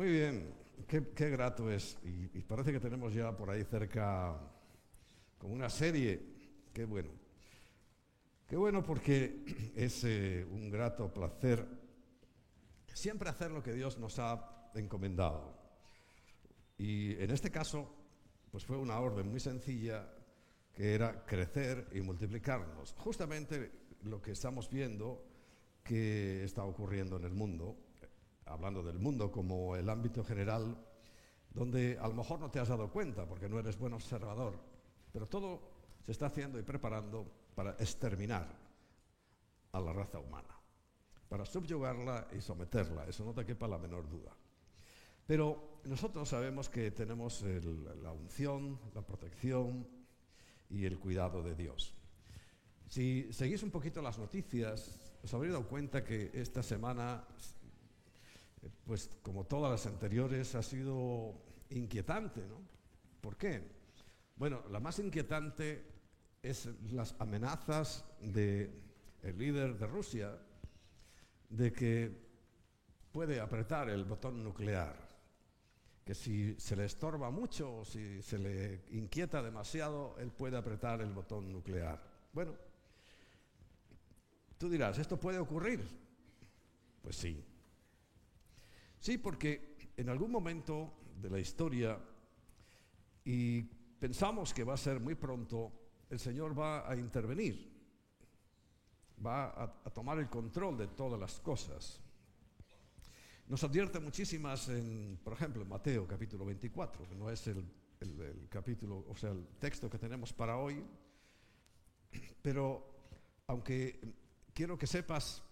Muy bien, qué, grato es. Y, parece que tenemos ya por ahí cerca como una serie. Qué bueno. Qué bueno porque es eh, un grato placer siempre hacer lo que Dios nos ha encomendado. Y en este caso, pues fue una orden muy sencilla que era crecer y multiplicarnos. Justamente lo que estamos viendo que está ocurriendo en el mundo hablando del mundo como el ámbito general, donde a lo mejor no te has dado cuenta porque no eres buen observador, pero todo se está haciendo y preparando para exterminar a la raza humana, para subyugarla y someterla, eso no te quepa la menor duda. Pero nosotros sabemos que tenemos la unción, la protección y el cuidado de Dios. Si seguís un poquito las noticias, os habréis dado cuenta que esta semana pues como todas las anteriores, ha sido inquietante, ¿no? ¿Por qué? Bueno, la más inquietante es las amenazas del líder de Rusia de que puede apretar el botón nuclear, que si se le estorba mucho o si se le inquieta demasiado, él puede apretar el botón nuclear. Bueno, tú dirás, ¿esto puede ocurrir? Pues sí, Sí, porque en algún momento de la historia, y pensamos que va a ser muy pronto, el Señor va a intervenir, va a, tomar el control de todas las cosas. Nos advierte muchísimas, en, por ejemplo, en Mateo capítulo 24, que no es el, el capítulo, o sea, el texto que tenemos para hoy, pero aunque quiero que sepas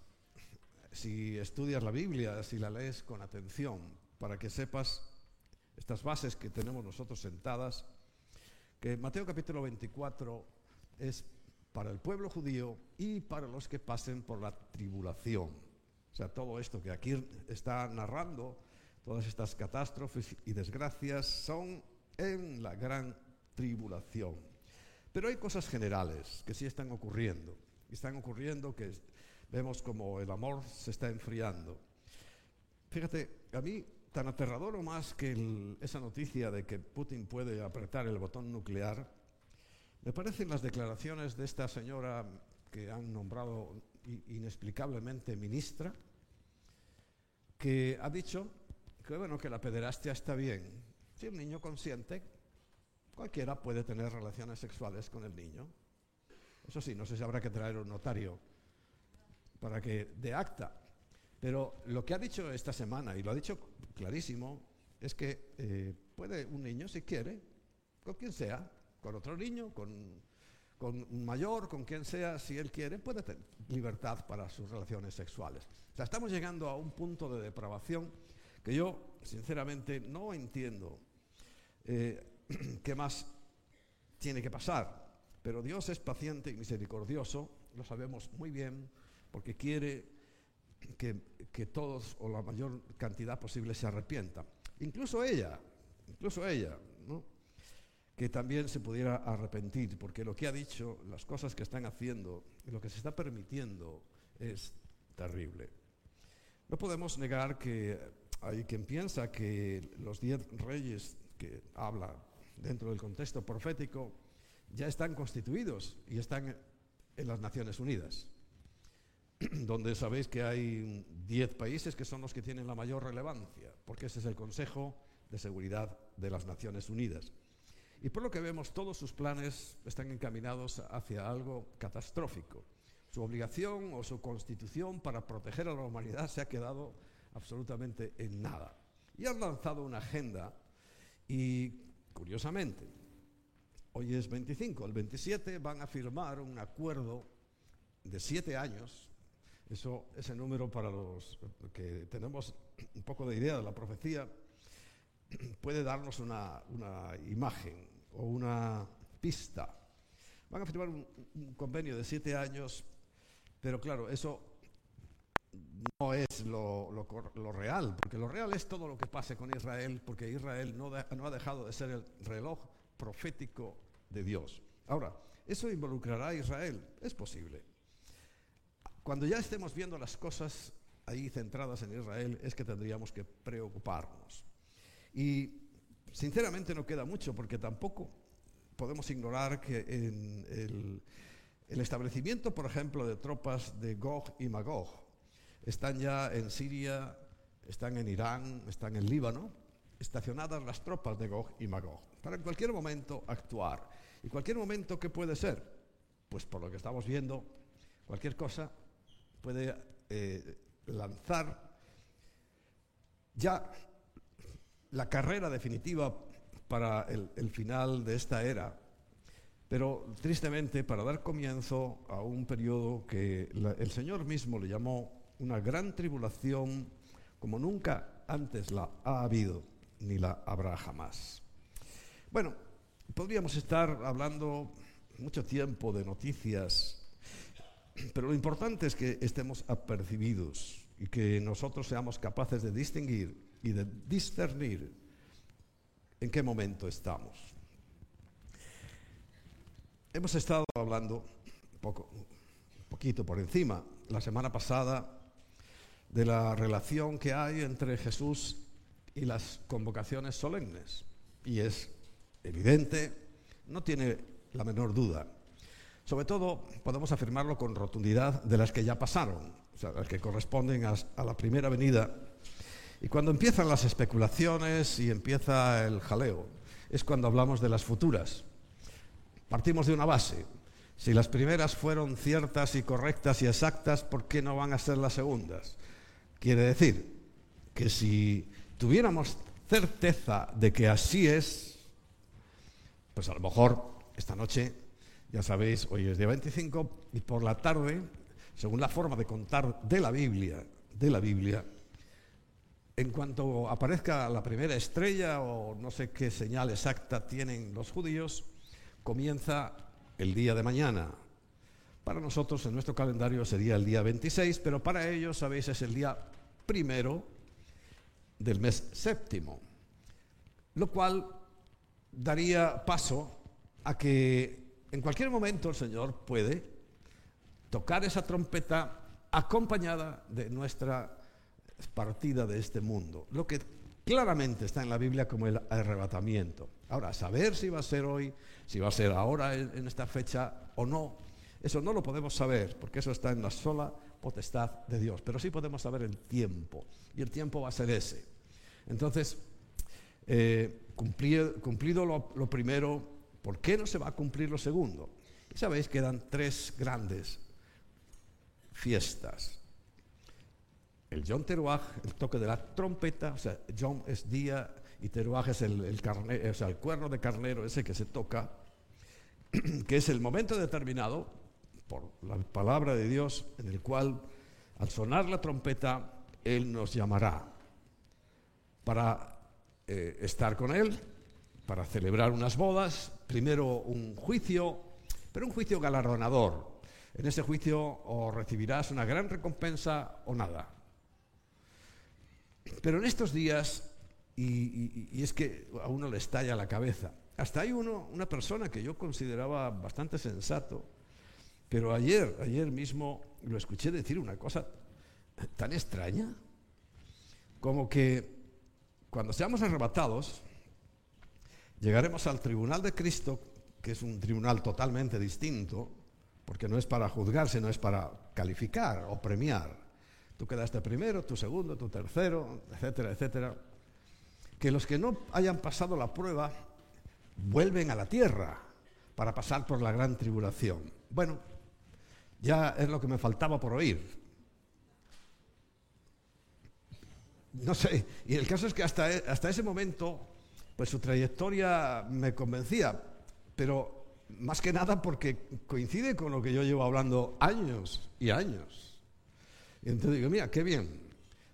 si estudias la Biblia, si la lees con atención, para que sepas estas bases que tenemos nosotros sentadas, que Mateo capítulo 24 es para el pueblo judío y para los que pasen por la tribulación. O sea, todo esto que aquí está narrando, todas estas catástrofes y desgracias son en la gran tribulación. Pero hay cosas generales que sí están ocurriendo. Están ocurriendo que vemos como el amor se está enfriando. Fíjate, a mí tan aterrador o más que esa noticia de que Putin puede apretar el botón nuclear, me parecen las declaraciones de esta señora que han nombrado inexplicablemente ministra, que ha dicho que bueno, que la pederastia está bien. Si un niño consciente, cualquiera puede tener relaciones sexuales con el niño. Eso sí, no sé si habrá que traer un notario para que de acta. Pero lo que ha dicho esta semana, y lo ha dicho clarísimo, es que eh, puede un niño, si quiere, con quien sea, con otro niño, con, un mayor, con quien sea, si él quiere, puede tener libertad para sus relaciones sexuales. O sea, estamos llegando a un punto de depravación que yo, sinceramente, no entiendo eh, qué más tiene que pasar. Pero Dios es paciente y misericordioso, lo sabemos muy bien, porque quiere que, todos o la mayor cantidad posible se arrepientan. Incluso ella, incluso ella, que también se pudiera arrepentir, porque lo que ha dicho, las cosas que están haciendo lo que se está permitiendo es terrible. No podemos negar que hay quien piensa que los diez reyes que habla dentro del contexto profético ya están constituidos y están en las Naciones Unidas. donde sabéis que hay 10 países que son los que tienen la mayor relevancia, porque ese es el Consejo de Seguridad de las Naciones Unidas. Y por lo que vemos, todos sus planes están encaminados hacia algo catastrófico. Su obligación o su constitución para proteger a la humanidad se ha quedado absolutamente en nada. Y han lanzado una agenda y, curiosamente, hoy es 25, el 27 van a firmar un acuerdo de siete años eso, ese número para los que tenemos un poco de idea de la profecía puede darnos una, imagen o una pista. Van a firmar un, convenio de siete años, pero claro, eso no es lo, real, porque lo real es todo lo que pase con Israel, porque Israel no, no ha dejado de ser el reloj profético de Dios. Ahora, ¿eso involucrará a Israel? Es posible. Cuando ya estemos viendo las cosas ahí centradas en Israel es que tendríamos que preocuparnos. Y sinceramente no queda mucho porque tampoco podemos ignorar que en el, el establecimiento, por ejemplo, de tropas de Gog y Magog están ya en Siria, están en Irán, están en Líbano, estacionadas las tropas de Gog y Magog, para en cualquier momento actuar. ¿Y cualquier momento qué puede ser? Pues por lo que estamos viendo, cualquier cosa puede eh, lanzar ya la carrera definitiva para el, final de esta era, pero tristemente para dar comienzo a un periodo que el Señor mismo le llamó una gran tribulación como nunca antes la ha habido ni la habrá jamás. Bueno, podríamos estar hablando mucho tiempo de noticias, pero lo importante es que estemos apercibidos y que nosotros seamos capaces de distinguir y de discernir en qué momento estamos. Hemos estado hablando poco, un poquito por encima la semana pasada de la relación que hay entre Jesús y las convocaciones solemnes. Y es evidente, no tiene la menor duda. Sobre todo podemos afirmarlo con rotundidad de las que ya pasaron, o sea, las que corresponden a, la primera venida. Y cuando empiezan las especulaciones y empieza el jaleo, es cuando hablamos de las futuras. Partimos de una base. Si las primeras fueron ciertas y correctas y exactas, ¿por qué no van a ser las segundas? Quiere decir que si tuviéramos certeza de que así es, pues a lo mejor esta noche, ya sabéis, hoy es día 25 y por la tarde, según la forma de contar de la Biblia, de la Biblia, en cuanto aparezca la primera estrella o no sé qué señal exacta tienen los judíos, comienza el día de mañana. Para nosotros en nuestro calendario sería el día 26, pero para ellos, sabéis, es el día primero del mes séptimo, lo cual daría paso a que en cualquier momento el Señor puede tocar esa trompeta acompañada de nuestra partida de este mundo, lo que claramente está en la Biblia como el arrebatamiento. Ahora, saber si va a ser hoy, si va a ser ahora en esta fecha o no, eso no lo podemos saber, porque eso está en la sola potestad de Dios. Pero sí podemos saber el tiempo, y el tiempo va a ser ese. Entonces, eh, cumplido, lo, primero, ¿por qué no se va a cumplir lo segundo? Y sabéis que eran tres grandes fiestas. El John Teruaj, el toque de la trompeta, o sea, John es día y Teruaj es el, el, cuerno de carnero ese que se toca, que es el momento determinado por la palabra de Dios, en el cual al sonar la trompeta, Él nos llamará para eh, estar con Él, para celebrar unas bodas, primero un juicio, pero un juicio galardonador. En ese juicio o recibirás una gran recompensa o nada. Pero en estos días, y, y, es que a uno le estalla la cabeza, hasta hay uno, una persona que yo consideraba bastante sensato, pero ayer, ayer mismo lo escuché decir una cosa tan extraña, como que cuando seamos arrebatados, llegaremos al tribunal de Cristo, que es un tribunal totalmente distinto, porque no es para juzgar, sino es para calificar o premiar. Tú quedaste primero, tú segundo, tú tercero, etcétera, etcétera. Que los que no hayan pasado la prueba vuelven a la tierra para pasar por la gran tribulación. Bueno, ya es lo que me faltaba por oír. No sé, y el caso es que hasta, e, hasta ese momento, pues su trayectoria me convencía, pero más que nada porque coincide con lo que yo llevo hablando años y años. Y entonces digo, mira, qué bien,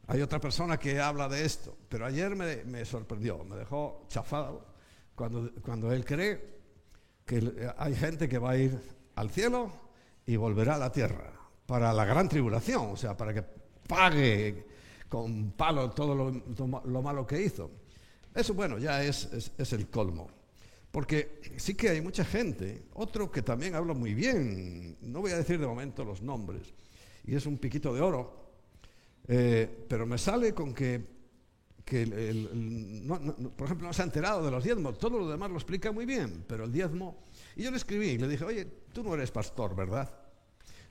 hay otra persona que habla de esto, pero ayer me, sorprendió, me dejó chafado cuando, cuando él cree que hay gente que va a ir al cielo y volverá a la tierra para la gran tribulación, o sea, para que pague con palo todo lo, malo que hizo. Eso, bueno, ya es, es, el colmo. Porque sí que hay mucha gente, otro que también habla muy bien, no voy a decir de momento los nombres, y es un piquito de oro, Eh, pero me sale con que, por ejemplo, no se ha enterado de los diezmos. Todo lo demás lo explica muy bien, pero el diezmo... Y yo le escribí y le dije, oye, tú no eres pastor, ¿verdad?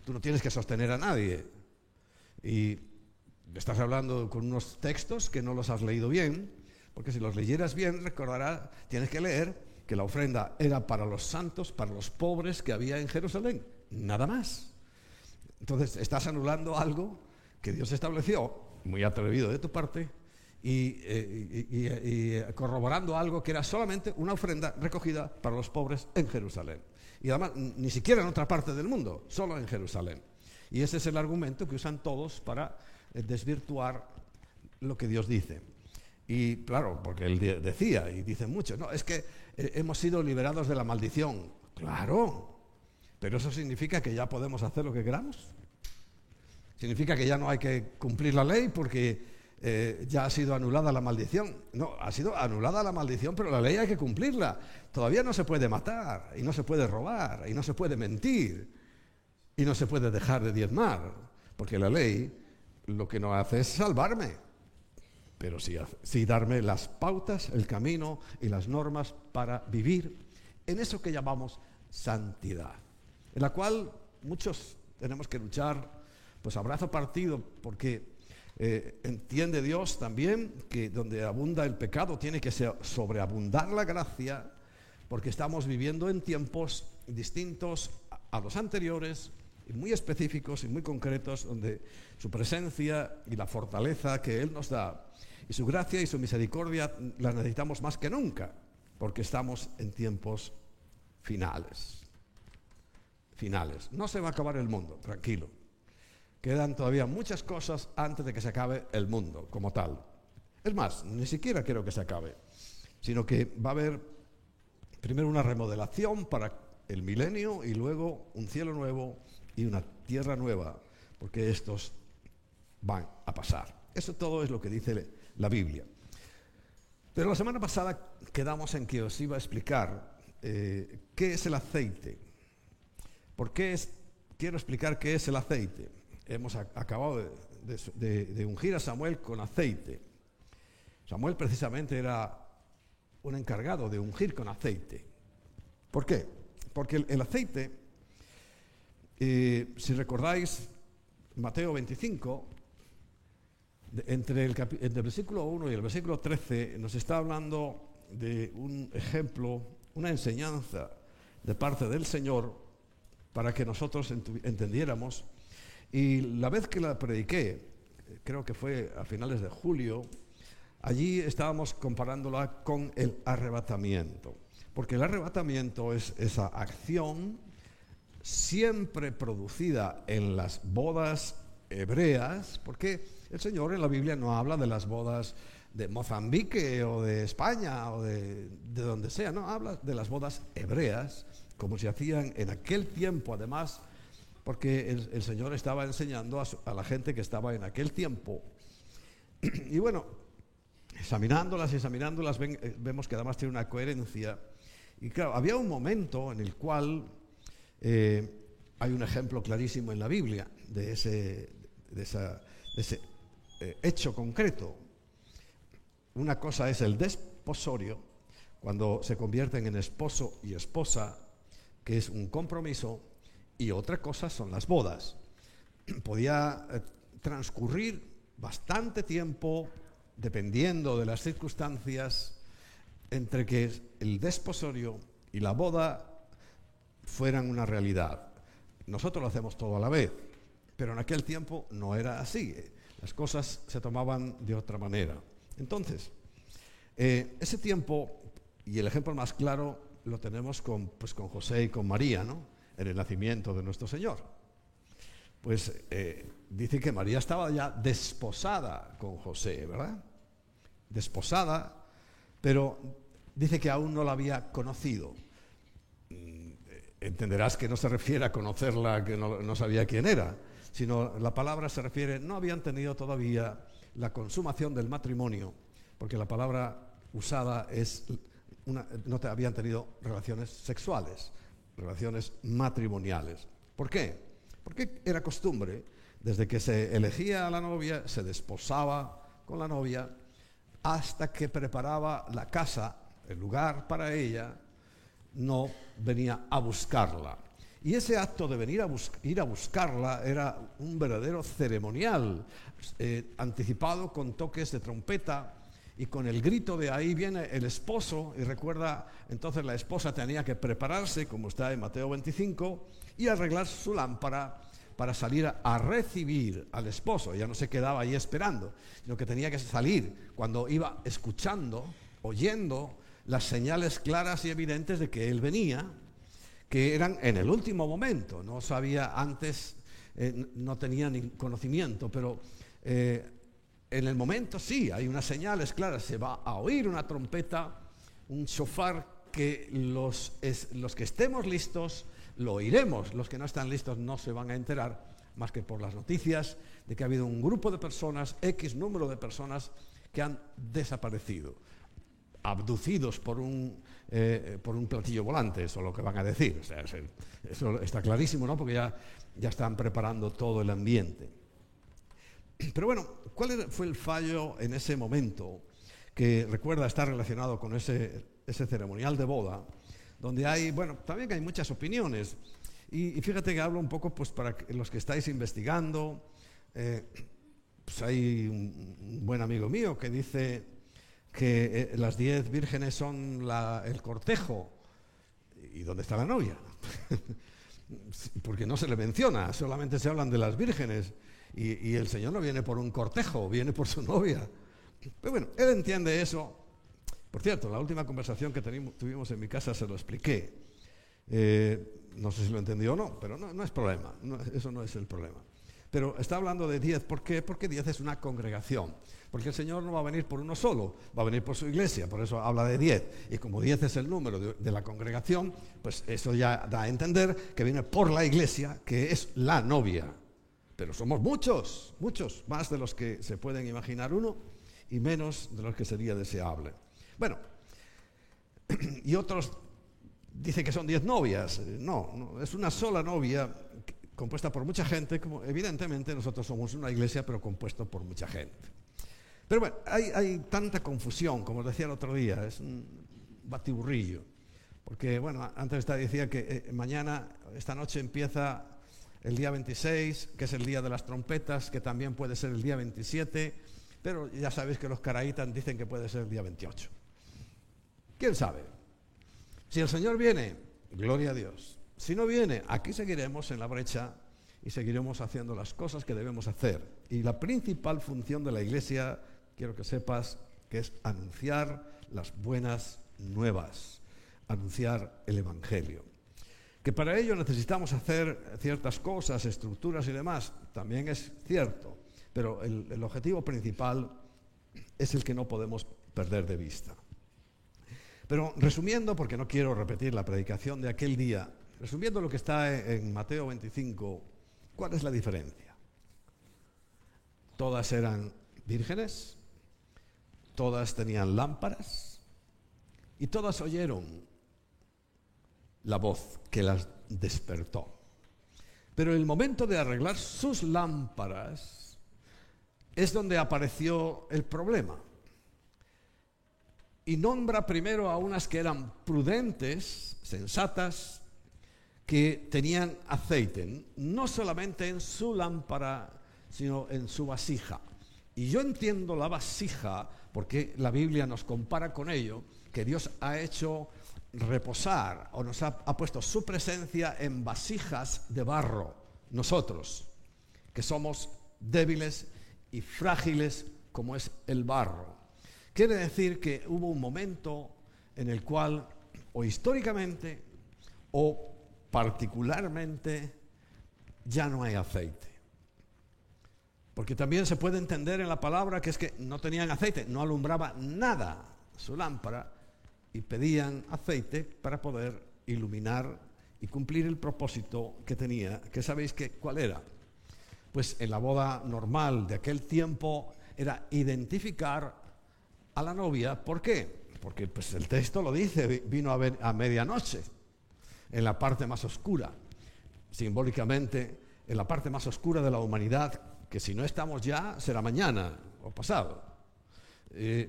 Tú no tienes que sostener a nadie. Y estás hablando con unos textos que no los has leído bien, porque si los leyeras bien, recordarás, tienes que leer que la ofrenda era para los santos, para los pobres que había en Jerusalén. Nada más. Entonces, estás anulando algo que Dios estableció, muy atrevido de tu parte, y, eh, corroborando algo que era solamente una ofrenda recogida para los pobres en Jerusalén. Y además, ni siquiera en otra parte del mundo, solo en Jerusalén. Y ese es el argumento que usan todos para eh, desvirtuar lo que Dios dice. Y claro, porque él decía, y dicen muchos, no, es que eh, hemos sido liberados de la maldición. Claro, pero eso significa que ya podemos hacer lo que queramos. ¿Significa que ya no hay que cumplir la ley porque eh, ya ha sido anulada la maldición? No, ha sido anulada la maldición, pero la ley hay que cumplirla. Todavía no se puede matar, y no se puede robar, y no se puede mentir, y no se puede dejar de diezmar, porque la ley lo que no hace es salvarme, pero sí, darme las pautas, el camino y las normas para vivir en eso que llamamos santidad, en la cual muchos tenemos que luchar pues abrazo partido, porque eh, entiende Dios también que donde abunda el pecado tiene que sobreabundar la gracia, porque estamos viviendo en tiempos distintos a los anteriores, muy específicos y muy concretos, donde su presencia y la fortaleza que Él nos da, y su gracia y su misericordia la necesitamos más que nunca, porque estamos en tiempos finales. Finales. No se va a acabar el mundo, tranquilo. Quedan todavía muchas cosas antes de que se acabe el mundo como tal. Es más, ni siquiera quiero que se acabe, sino que va a haber primero una remodelación para el milenio y luego un cielo nuevo y una tierra nueva, porque estos van a pasar. Eso todo es lo que dice la Biblia. Pero la semana pasada quedamos en que os iba a explicar eh, qué es el aceite. ¿Por qué es, quiero explicar qué es el aceite? hemos acabado de, ungir a Samuel con aceite. Samuel precisamente era un encargado de ungir con aceite. ¿Por qué? Porque el, aceite, eh, si recordáis, Mateo 25, entre el, entre el versículo 1 y el versículo 13, nos está hablando de un ejemplo, una enseñanza de parte del Señor para que nosotros entendiéramos y la vez que la prediqué, creo que fue a finales de julio, allí estábamos comparándola con el arrebatamiento. Porque el arrebatamiento es esa acción siempre producida en las bodas hebreas, porque el Señor en la Biblia no habla de las bodas de Mozambique o de España o de, de donde sea, no, habla de las bodas hebreas, como se hacían en aquel tiempo, además, porque el, Señor estaba enseñando a, la gente que estaba en aquel tiempo. Y bueno, examinándolas examinándolas eh, vemos que además tiene una coherencia. Y claro, había un momento en el cual eh, hay un ejemplo clarísimo en la Biblia de ese, de ese eh, hecho concreto. Una cosa es el desposorio, cuando se convierten en esposo y esposa, que es un compromiso y otra cosa son las bodas. Podía eh, transcurrir bastante tiempo, dependiendo de las circunstancias, entre que el desposorio y la boda fueran una realidad. Nosotros lo hacemos todo a la vez, pero en aquel tiempo no era así. Las cosas se tomaban de otra manera. Entonces, eh, ese tiempo, y el ejemplo más claro lo tenemos con, pues, con José y con María, ¿no? en el nacimiento de nuestro Señor. Pues eh, dice que María estaba ya desposada con José, ¿verdad? Desposada, pero dice que aún no la había conocido. Entenderás que no se refiere a conocerla, que no, no sabía quién era, sino la palabra se refiere, no habían tenido todavía la consumación del matrimonio, porque la palabra usada es, una, no te habían tenido relaciones sexuales relaciones matrimoniales. ¿Por qué? Porque era costumbre desde que se elegía a la novia, se desposaba con la novia, hasta que preparaba la casa, el lugar para ella, no venía a buscarla. Y ese acto de venir a ir a buscarla era un verdadero ceremonial, eh, anticipado con toques de trompeta y con el grito de ahí viene el esposo. Y recuerda, entonces la esposa tenía que prepararse, como está en Mateo 25, y arreglar su lámpara para salir a, recibir al esposo. Ya no se quedaba ahí esperando, sino que tenía que salir cuando iba escuchando, oyendo las señales claras y evidentes de que él venía, que eran en el último momento. No sabía antes, eh, no tenía ni conocimiento, pero eh, en el momento sí, hay unas señales claras. Se va a oír una trompeta, un shofar que los, los que estemos listos lo oiremos. Los que no están listos no se van a enterar más que por las noticias de que ha habido un grupo de personas, X número de personas, que han desaparecido, abducidos por un, eh, por un platillo volante, eso es lo que van a decir. eso está clarísimo, ¿no? Porque ya, ya están preparando todo el ambiente. Pero bueno, ¿cuál fue el fallo en ese momento que recuerda estar relacionado con ese, ese ceremonial de boda? donde hay, bueno, también hay muchas opiniones. Y, fíjate que hablo un poco, pues, para los que estáis investigando. Eh, pues hay un, buen amigo mío que dice que eh, las diez vírgenes son el cortejo. ¿Y dónde está la novia? Porque no se le menciona, solamente se hablan de las vírgenes. Y, el Señor no viene por un cortejo, viene por su novia. Pero bueno, él entiende eso por cierto, la última conversación que tuvimos en mi casa se lo expliqué. Eh, no sé si lo entendió o no, pero no, es problema, eso no es el problema. Pero está hablando de diez, ¿por qué? Porque diez es una congregación. Porque el Señor no va a venir por uno solo, va a venir por su iglesia, por eso habla de diez. Y como diez es el número de, la congregación, pues eso ya da a entender que viene por la iglesia, que es la novia. Pero somos muchos, muchos, más de los que se pueden imaginar uno y menos de los que sería deseable. Bueno, y otros dicen que son diez novias. No, es una sola novia compuesta por mucha gente, como evidentemente nosotros somos una iglesia, pero compuesto por mucha gente. Pero bueno, hay, tanta confusión, como decía el otro día, es un batiburrillo. Porque, bueno, antes decía que eh, mañana, esta noche empieza el día 26, que es el día de las trompetas, que también puede ser el día 27, pero ya sabéis que los caraítas dicen que puede ser el día 28. ¿Quién sabe? Si el Señor viene, gloria a Dios. Si no viene, aquí seguiremos en la brecha y seguiremos haciendo las cosas que debemos hacer. Y la principal función de la iglesia, quiero que sepas, que es anunciar las buenas nuevas, anunciar el Evangelio. Que para ello necesitamos hacer ciertas cosas, estructuras y demás, también es cierto, pero el, el objetivo principal es el que no podemos perder de vista. Pero resumiendo, porque no quiero repetir la predicación de aquel día, resumiendo lo que está en Mateo 25, ¿cuál es la diferencia? Todas eran vírgenes, todas tenían lámparas y todas oyeron la voz que las despertó. Pero el momento de arreglar sus lámparas es donde apareció el problema y nombra primero a unas que eran prudentes, sensatas, que tenían aceite, no solamente en su lámpara, sino en su vasija. Y yo entiendo la vasija, porque la Biblia nos compara con ello, que Dios ha hecho reposar o nos ha, ha puesto su presencia en vasijas de barro, nosotros, que somos débiles y frágiles como es el barro. Quiere decir que hubo un momento en el cual, o históricamente, o particularmente, ya no hay aceite. Porque también se puede entender en la palabra que es que no tenían aceite, no alumbraba nada su lámpara y pedían aceite para poder iluminar y cumplir el propósito que tenía, que sabéis que cuál era. Pues en la boda normal de aquel tiempo era identificar a la novia. ¿Por qué? Porque pues, el texto lo dice, vino a, a medianoche, en la parte más oscura. Simbólicamente en la parte más oscura de la humanidad, que si no estamos ya, será mañana o pasado, eh,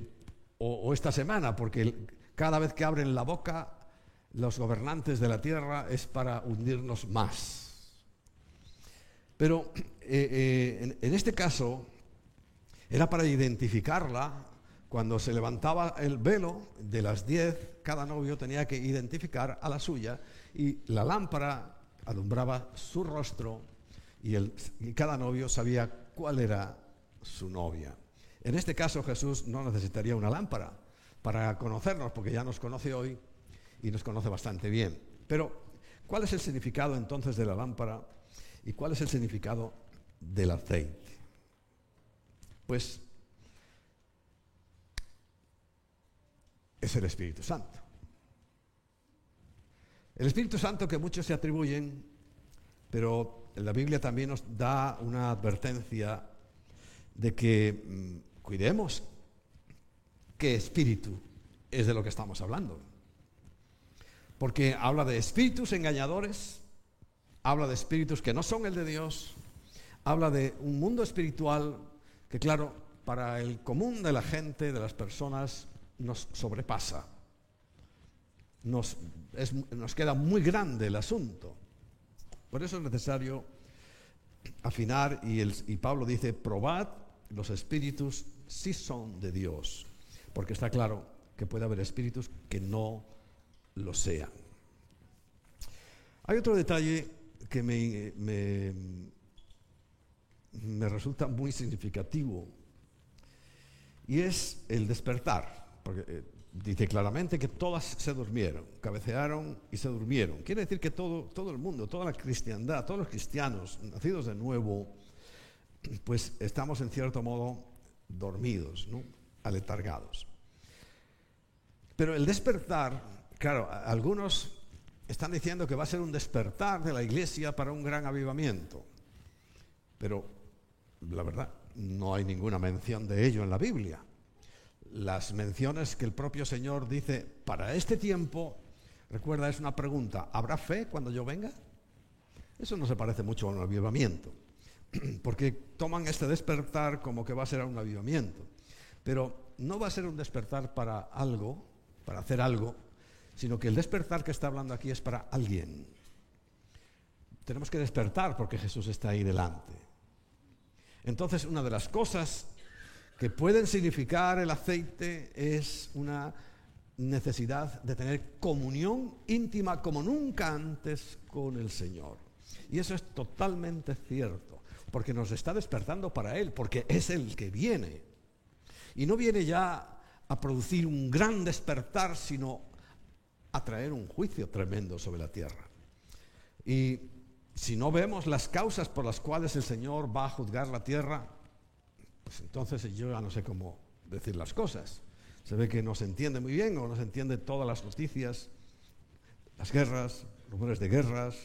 o, esta semana, porque cada vez que abren la boca los gobernantes de la tierra es para hundirnos más. Pero eh, eh, en, este caso era para identificarla cuando se levantaba el velo de las diez, cada novio tenía que identificar a la suya y la lámpara alumbraba su rostro y, cada novio sabía cuál era su novia. En este caso Jesús no necesitaría una lámpara para conocernos, porque ya nos conoce hoy y nos conoce bastante bien. Pero, ¿cuál es el significado entonces de la lámpara y cuál es el significado del aceite? Pues es el Espíritu Santo. El Espíritu Santo que muchos se atribuyen, pero la Biblia también nos da una advertencia de que mm, cuidemos qué espíritu es de lo que estamos hablando. Porque habla de espíritus engañadores, habla de espíritus que no son el de Dios, habla de un mundo espiritual que, claro, para el común de la gente, de las personas, nos sobrepasa. Nos, nos queda muy grande el asunto. Por eso es necesario afinar y, Pablo dice, probad los espíritus si son de Dios, porque está claro que puede haber espíritus que no lo sean. Hay otro detalle que me, me, me resulta muy significativo y es el despertar porque eh, dice claramente que todas se durmieron, cabecearon y se durmieron. Quiere decir que todo, todo el mundo, toda la cristiandad, todos los cristianos nacidos de nuevo, pues estamos en cierto modo dormidos, ¿no? aletargados. Pero el despertar, claro, algunos están diciendo que va a ser un despertar de la iglesia para un gran avivamiento, pero la verdad, no hay ninguna mención de ello en la Biblia las menciones que el propio Señor dice para este tiempo, recuerda, es una pregunta, ¿habrá fe cuando yo venga? Eso no se parece mucho a un avivamiento, porque toman este despertar como que va a ser un avivamiento, pero no va a ser un despertar para algo, para hacer algo, sino que el despertar que está hablando aquí es para alguien. Tenemos que despertar porque Jesús está ahí delante. Entonces, una de las cosas que pueden significar el aceite es una necesidad de tener comunión íntima como nunca antes con el Señor. Y eso es totalmente cierto, porque nos está despertando para Él, porque es el que viene. Y no viene ya a producir un gran despertar, sino a traer un juicio tremendo sobre la tierra. Y si no vemos las causas por las cuales el Señor va a juzgar la tierra, pues entonces yo ya no sé cómo decir las cosas. Se ve que no se entiende muy bien o no se entiende todas las noticias, las guerras, rumores de guerras,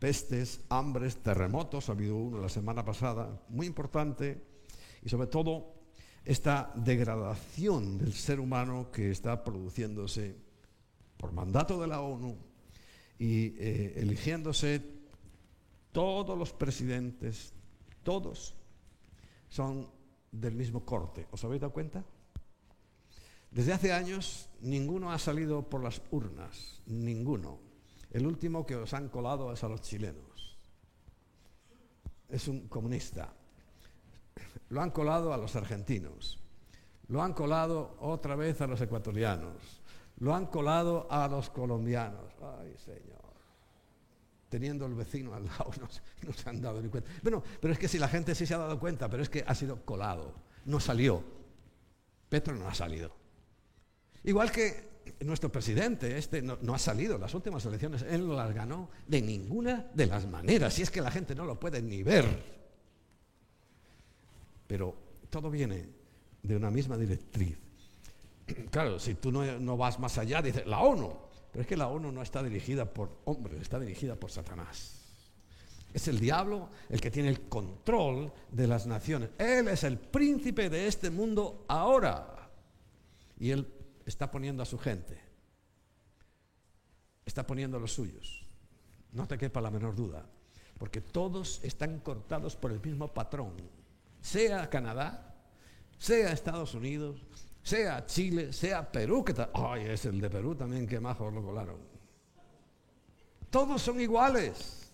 pestes, hambres, terremotos, ha habido uno la semana pasada, muy importante, y sobre todo esta degradación del ser humano que está produciéndose por mandato de la ONU y eh, eligiéndose todos los presidentes, todos son del mismo corte. ¿Os habéis dado cuenta? Desde hace años ninguno ha salido por las urnas, ninguno. El último que os han colado es a los chilenos. Es un comunista. Lo han colado a los argentinos. Lo han colado otra vez a los ecuatorianos. Lo han colado a los colombianos. Ay, Señor teniendo el vecino al lado, no, se han dado ni cuenta. Bueno, pero es que si la gente sí se ha dado cuenta, pero es que ha sido colado, no salió. Petro no ha salido. Igual que nuestro presidente, este no, no, ha salido, las últimas elecciones, él no las ganó de ninguna de las maneras, si es que la gente no lo puede ni ver. Pero todo viene de una misma directriz. Claro, si tú no, no vas más allá, dices, la ONU, pero es que la ONU no está dirigida por hombres, está dirigida por Satanás. Es el diablo el que tiene el control de las naciones. Él es el príncipe de este mundo ahora. Y él está poniendo a su gente. Está poniendo a los suyos. No te quepa la menor duda. porque todos están cortados por el mismo patrón, sea Canadá, sea Estados Unidos, sea Chile, sea Perú, que ay, es el de Perú también, que majo lo colaron. Todos son iguales,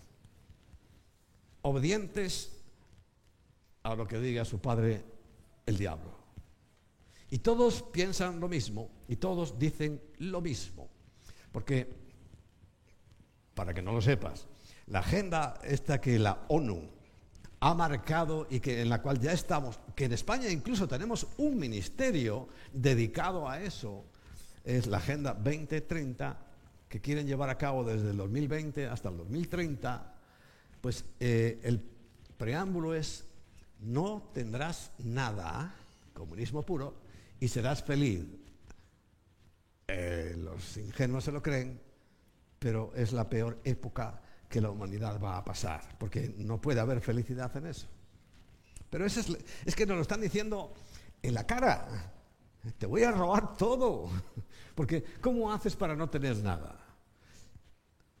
obedientes a lo que diga su padre el diablo. Y todos piensan lo mismo y todos dicen lo mismo. Porque, para que no lo sepas, la agenda esta que la ONU ha marcado y que en la cual ya estamos, que en España incluso tenemos un ministerio dedicado a eso, es la Agenda 2030 que quieren llevar a cabo desde el 2020 hasta el 2030, pues eh, el preámbulo es no tendrás nada, comunismo puro, y serás feliz. Eh, los ingenuos se lo creen, pero es la peor época que la humanidad va a pasar, porque no puede haber felicidad en eso. Pero es, es que nos lo están diciendo en la cara. Te voy a robar todo. Porque ¿cómo haces para no tener nada?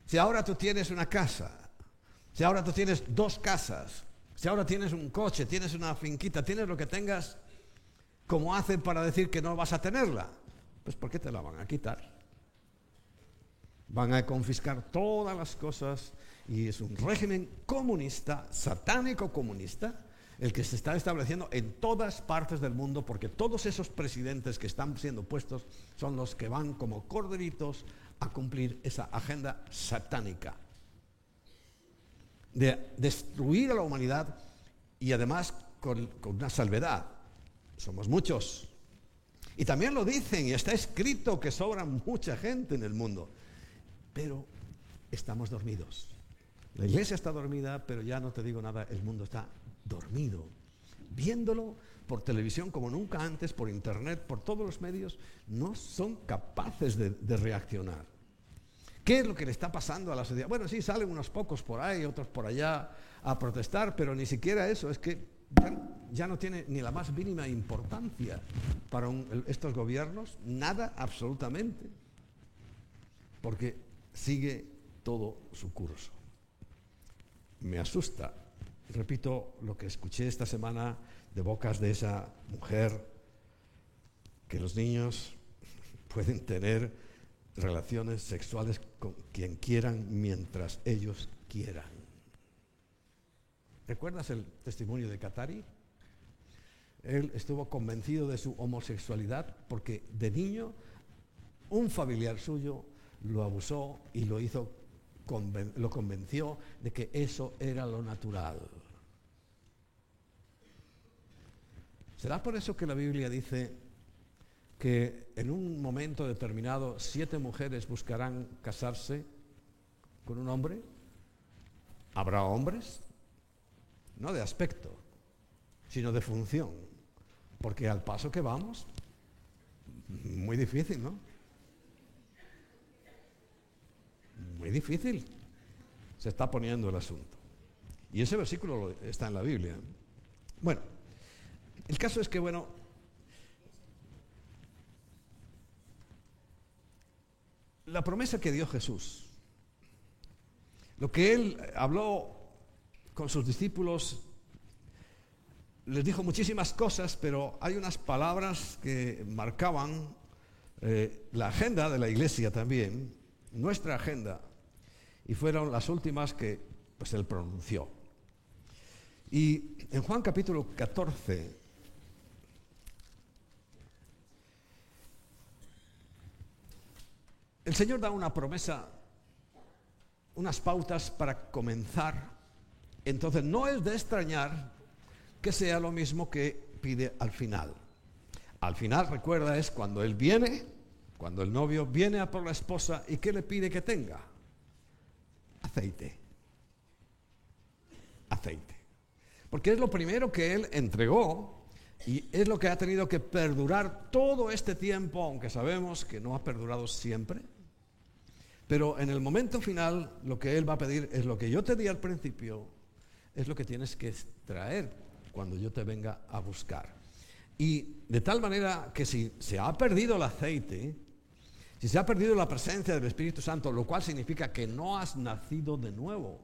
Si ahora tú tienes una casa, si ahora tú tienes dos casas, si ahora tienes un coche, tienes una finquita, tienes lo que tengas, ¿cómo hacen para decir que no vas a tenerla? Pues ¿por qué te la van a quitar? Van a confiscar todas las cosas y es un régimen comunista, satánico comunista, el que se está estableciendo en todas partes del mundo, porque todos esos presidentes que están siendo puestos son los que van como corderitos a cumplir esa agenda satánica de destruir a la humanidad y además con, con una salvedad. Somos muchos. Y también lo dicen y está escrito que sobra mucha gente en el mundo pero estamos dormidos. La iglesia está dormida, pero ya no te digo nada, el mundo está dormido. Viéndolo por televisión como nunca antes, por internet, por todos los medios, no son capaces de, reaccionar. ¿Qué es lo que le está pasando a la sociedad? Bueno, sí, salen unos pocos por ahí, otros por allá a protestar, pero ni siquiera eso, es que ya, no tiene ni la más mínima importancia para estos gobiernos, nada absolutamente. Porque sigue todo su curso. Me asusta, repito lo que escuché esta semana de bocas de esa mujer, que los niños pueden tener relaciones sexuales con quien quieran mientras ellos quieran. ¿Recuerdas el testimonio de Katari? Él estuvo convencido de su homosexualidad porque de niño un familiar suyo lo abusó y lo hizo, lo convenció de que eso era lo natural. ¿Será por eso que la Biblia dice que en un momento determinado siete mujeres buscarán casarse con un hombre? ¿Habrá hombres? No de aspecto, sino de función. Porque al paso que vamos, muy difícil, ¿no? Muy difícil se está poniendo el asunto. Y ese versículo está en la Biblia. Bueno, el caso es que, bueno, la promesa que dio Jesús, lo que él habló con sus discípulos, les dijo muchísimas cosas, pero hay unas palabras que marcaban eh, la agenda de la iglesia también, nuestra agenda, y fueron las últimas que pues, él pronunció. Y en Juan capítulo 14, el Señor da una promesa, unas pautas para comenzar. Entonces no es de extrañar que sea lo mismo que pide al final. Al final, recuerda, es cuando Él viene, cuando el novio viene a por la esposa y ¿qué le pide que tenga? Aceite. Aceite. Porque es lo primero que Él entregó y es lo que ha tenido que perdurar todo este tiempo, aunque sabemos que no ha perdurado siempre. Pero en el momento final lo que Él va a pedir es lo que yo te di al principio, es lo que tienes que traer cuando yo te venga a buscar. Y de tal manera que si se ha perdido el aceite, si se ha perdido la presencia del Espíritu Santo, lo cual significa que no has nacido de nuevo,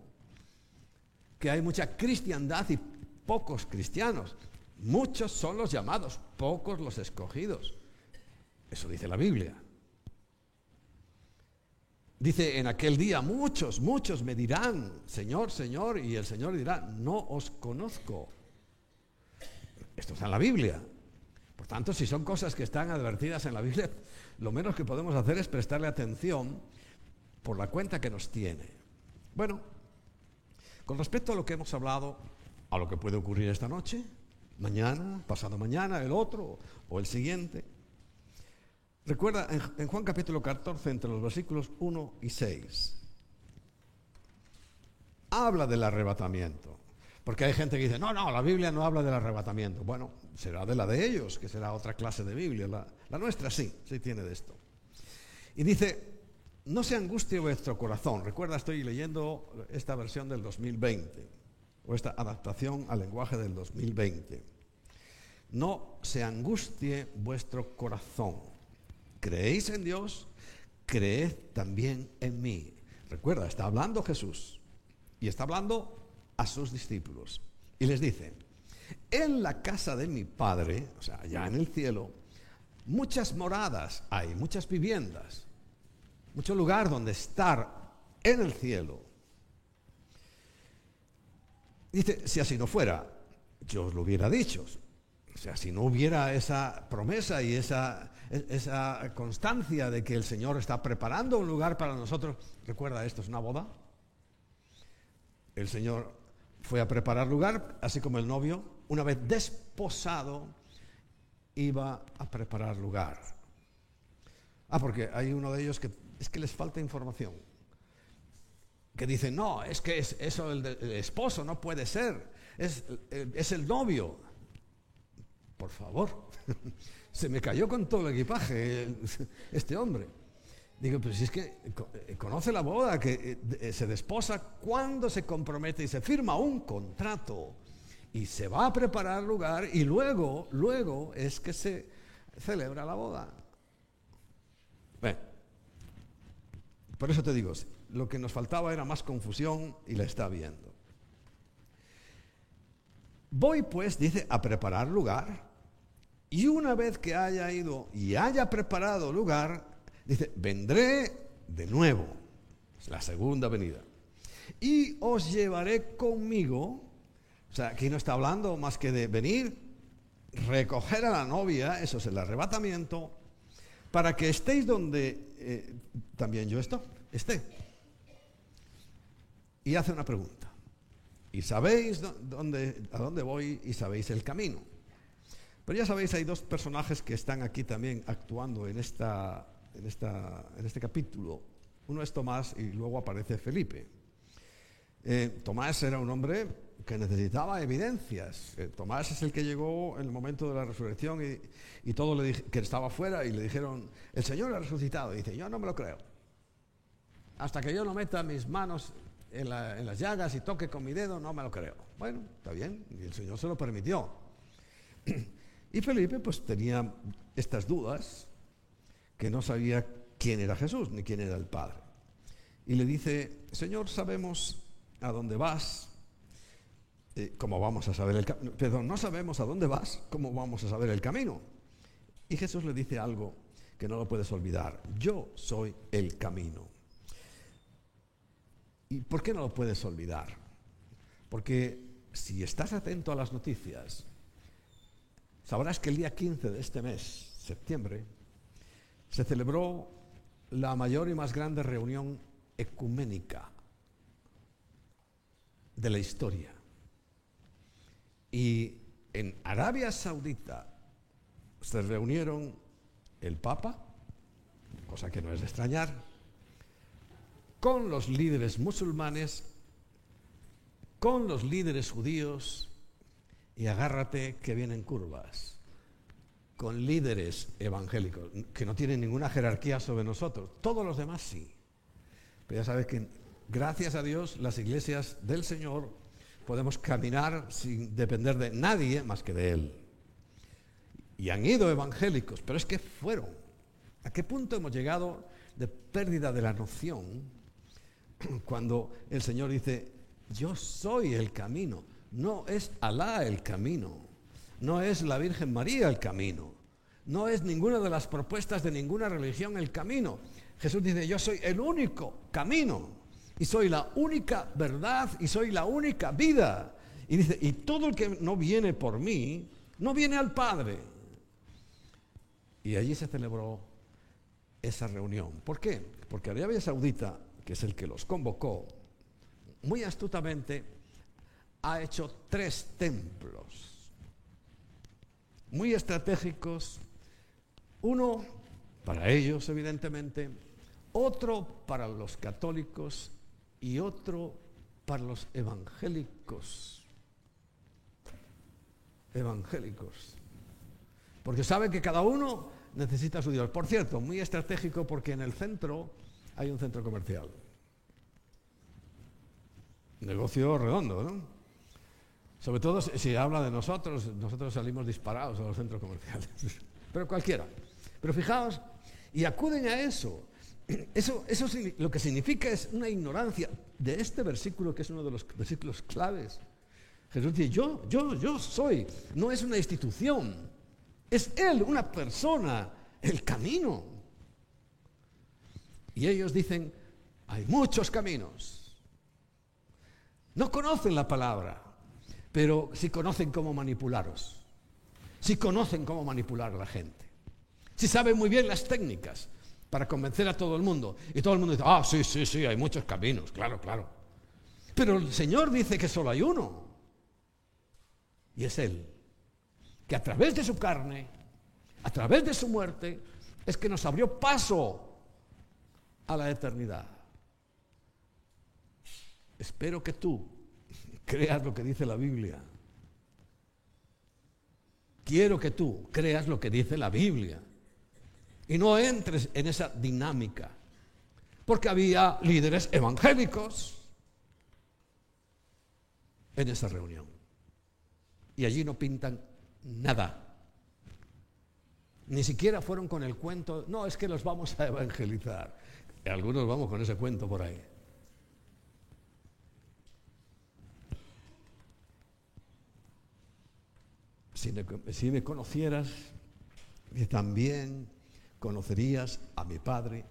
que hay mucha cristiandad y pocos cristianos. Muchos son los llamados, pocos los escogidos. Eso dice la Biblia. Dice, en aquel día muchos, muchos me dirán, Señor, Señor, y el Señor dirá, no os conozco. Esto está en la Biblia. Por tanto, si son cosas que están advertidas en la Biblia, lo menos que podemos hacer es prestarle atención por la cuenta que nos tiene. Bueno, con respecto a lo que hemos hablado, a lo que puede ocurrir esta noche, mañana, pasado mañana, el otro o el siguiente. Recuerda en, Juan capítulo 14, entre los versículos 1 y 6, habla del arrebatamiento. Porque hay gente que dice, no, no, la Biblia no habla del arrebatamiento. Bueno, será de la de ellos, que será otra clase de Biblia. La, la nuestra sí, sí tiene de esto. Y dice, no se angustie vuestro corazón. Recuerda, estoy leyendo esta versión del 2020, o esta adaptación al lenguaje del 2020. No se angustie vuestro corazón. ¿Creéis en Dios? Creed también en mí. Recuerda, está hablando Jesús y está hablando a sus discípulos. Y les dice, en la casa de mi Padre, o sea, allá en el cielo, muchas moradas hay, muchas viviendas, mucho lugar donde estar en el cielo. Dice, si así no fuera, yo os lo hubiera dicho. O sea, si no hubiera esa promesa y esa, esa constancia de que el Señor está preparando un lugar para nosotros, recuerda, esto es una boda. El Señor fue a preparar lugar, así como el novio, una vez desposado, iba a preparar lugar. Ah, porque hay uno de ellos que es que les falta información. Que dicen, no, es que es, eso el, esposo no puede ser, es, es el novio. Por favor, se me cayó con todo el equipaje este hombre. Digo, pero si es que eh, conoce la boda, que eh, se desposa cuando se compromete y se firma un contrato y se va a preparar lugar y luego, luego es que se celebra la boda. Bueno, por eso te digo, lo que nos faltaba era más confusión y la está viendo. Voy pues, dice, a preparar lugar y una vez que haya ido y haya preparado lugar, Dice, vendré de nuevo, es la segunda venida, y os llevaré conmigo, o sea, aquí no está hablando más que de venir, recoger a la novia, eso es el arrebatamiento, para que estéis donde eh, también yo estoy, esté. Y hace una pregunta. Y sabéis dónde, a dónde voy y sabéis el camino. Pero ya sabéis, hay dos personajes que están aquí también actuando en esta en, esta, en este capítulo. Uno es Tomás y luego aparece Felipe. Eh, Tomás era un hombre que necesitaba evidencias. Eh, Tomás es el que llegó en el momento de la resurrección y, todo le que estaba fuera y le dijeron, el Señor ha resucitado. Y dice, yo no me lo creo. Hasta que yo no meta mis manos en, en las llagas y toque con mi dedo, no me lo creo. Bueno, está bien, y el Señor se lo permitió. Y Felipe pues tenía estas dudas que no sabía quién era Jesús ni quién era el Padre. Y le dice, Señor, sabemos a dónde vas, eh, ¿cómo vamos a saber el camino? Perdón, no sabemos a dónde vas, ¿cómo vamos a saber el camino? Y Jesús le dice algo que no lo puedes olvidar. Yo soy el camino. ¿Y por qué no lo puedes olvidar? Porque si estás atento a las noticias, sabrás que el día 15 de este mes, septiembre, se celebró la mayor y más grande reunión ecuménica de la historia. Y en Arabia Saudita se reunieron el Papa, cosa que no es de extrañar, con los líderes musulmanes, con los líderes judíos, y agárrate que vienen curvas con líderes evangélicos, que no tienen ninguna jerarquía sobre nosotros. Todos los demás sí. Pero ya sabes que gracias a Dios las iglesias del Señor podemos caminar sin depender de nadie más que de Él. Y han ido evangélicos, pero es que fueron. ¿A qué punto hemos llegado de pérdida de la noción cuando el Señor dice, Yo soy el camino. No es Alá el camino. No es la Virgen María el camino. No es ninguna de las propuestas de ninguna religión el camino. Jesús dice, yo soy el único camino. Y soy la única verdad y soy la única vida. Y dice, y todo el que no viene por mí, no viene al Padre. Y allí se celebró esa reunión. ¿Por qué? Porque Arabia Saudita, que es el que los convocó, muy astutamente ha hecho tres templos, muy estratégicos, uno para ellos, evidentemente, otro para los católicos y otro para los evangélicos. Evangélicos. Porque saben que cada uno necesita su Dios. Por cierto, muy estratégico porque en el centro hay un centro comercial. Negocio redondo, ¿no? Sobre todo si habla de nosotros, nosotros salimos disparados a los centros comerciales. Pero cualquiera. Pero fijaos, y acuden a eso. Eso, eso lo que significa es una ignorancia de este versículo que es uno de los versículos claves. Jesús dice, yo, yo, yo soy, no es una institución, es Él, una persona, el camino. Y ellos dicen, hay muchos caminos. No conocen la palabra, pero sí conocen cómo manipularos. Sí conocen cómo manipular a la gente. Sí saben muy bien las técnicas para convencer a todo el mundo. Y todo el mundo dice, ah, sí, sí, sí, hay muchos caminos, claro, claro. Pero el Señor dice que solo hay uno. Y es Él. Que a través de su carne, a través de su muerte, es que nos abrió paso a la eternidad. Espero que tú creas lo que dice la Biblia. Quiero que tú creas lo que dice la Biblia y no entres en esa dinámica. Porque había líderes evangélicos en esa reunión. Y allí no pintan nada. Ni siquiera fueron con el cuento, no, es que los vamos a evangelizar. algunos vamos con ese cuento por ahí. Si me, conocieras, también conocerías a mi Padre.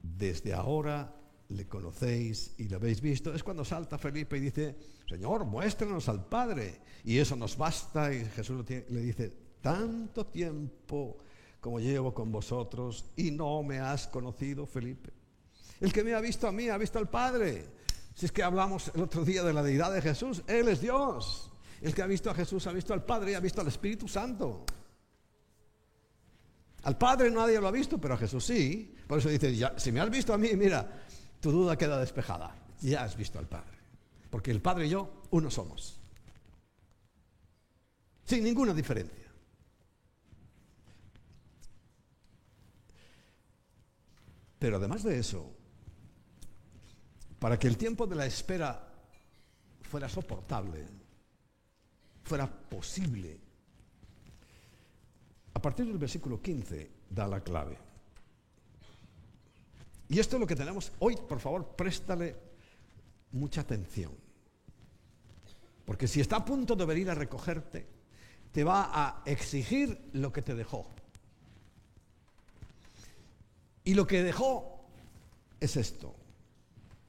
Desde ahora le conocéis y lo habéis visto. Es cuando salta Felipe y dice, Señor, muéstranos al Padre. Y eso nos basta. Y Jesús le dice, tanto tiempo como llevo con vosotros y no me has conocido, Felipe. El que me ha visto a mí ha visto al Padre. Si es que hablamos el otro día de la deidad de Jesús, Él es Dios. El que ha visto a Jesús ha visto al Padre y ha visto al Espíritu Santo. Al Padre nadie lo ha visto, pero a Jesús sí. Por eso dice, si me has visto a mí, mira, tu duda queda despejada. Ya has visto al Padre. Porque el Padre y yo, uno somos. Sin ninguna diferencia. Pero además de eso, para que el tiempo de la espera fuera soportable, fuera posible, a partir del versículo 15 da la clave. Y esto es lo que tenemos hoy, por favor, préstale mucha atención. Porque si está a punto de venir a recogerte, te va a exigir lo que te dejó. Y lo que dejó es esto.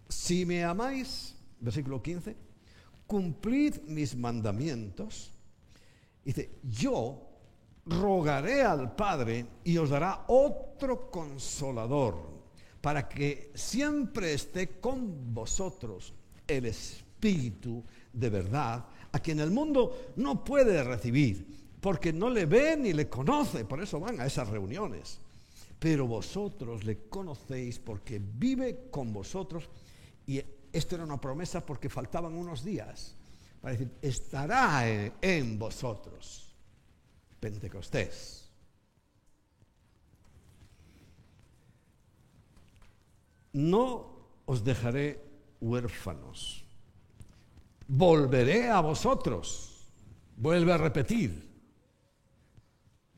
Si me amáis, versículo 15, cumplid mis mandamientos. Dice, yo rogaré al Padre y os dará otro consolador para que siempre esté con vosotros el Espíritu de verdad, a quien el mundo no puede recibir, porque no le ve ni le conoce, por eso van a esas reuniones. Pero vosotros le conocéis porque vive con vosotros, y esto era una promesa porque faltaban unos días, para decir, estará en vosotros. Pentecostés. No os dejaré huérfanos. Volveré a vosotros. Vuelve a repetir.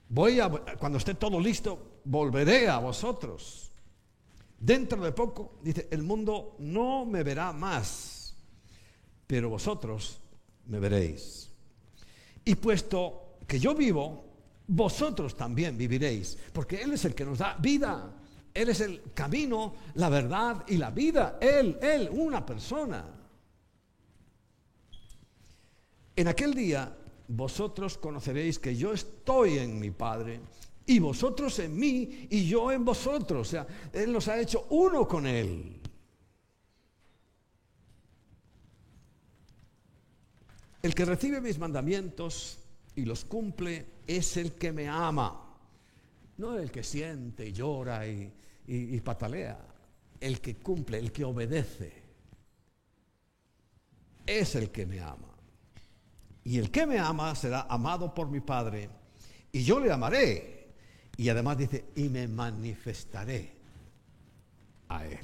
Voy a, cuando esté todo listo, volveré a vosotros. Dentro de poco, dice, el mundo no me verá más, pero vosotros me veréis. Y puesto que yo vivo, vosotros también viviréis, porque Él es el que nos da vida. Él es el camino, la verdad y la vida. Él, Él, una persona. En aquel día vosotros conoceréis que yo estoy en mi Padre y vosotros en mí y yo en vosotros. O sea, Él nos ha hecho uno con Él. El que recibe mis mandamientos y los cumple es el que me ama. No el que siente y llora y, y patalea. El que cumple, el que obedece. Es el que me ama. Y el que me ama será amado por mi Padre. Y yo le amaré. Y además dice, y me manifestaré a Él.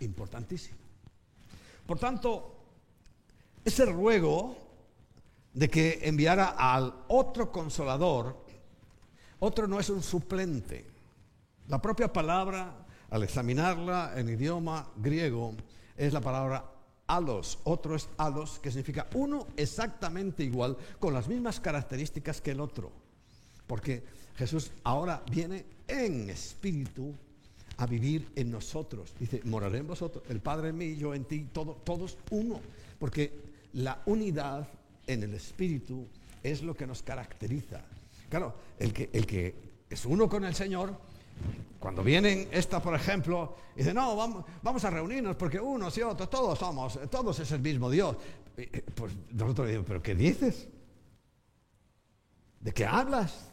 Importantísimo. Por tanto, ese ruego de que enviara al otro consolador, otro no es un suplente. La propia palabra, al examinarla en idioma griego, es la palabra alos, otro es alos, que significa uno exactamente igual, con las mismas características que el otro. Porque Jesús ahora viene en espíritu a vivir en nosotros. Dice, moraré en vosotros, el Padre en mí, yo en ti, todos uno. Porque la unidad en el espíritu es lo que nos caracteriza. Claro, el que, el que es uno con el Señor, cuando vienen esta, por ejemplo, dice, no, vamos, vamos a reunirnos porque unos y otros, todos somos, todos es el mismo Dios. Pues nosotros decimos, ¿pero qué dices? ¿De qué hablas?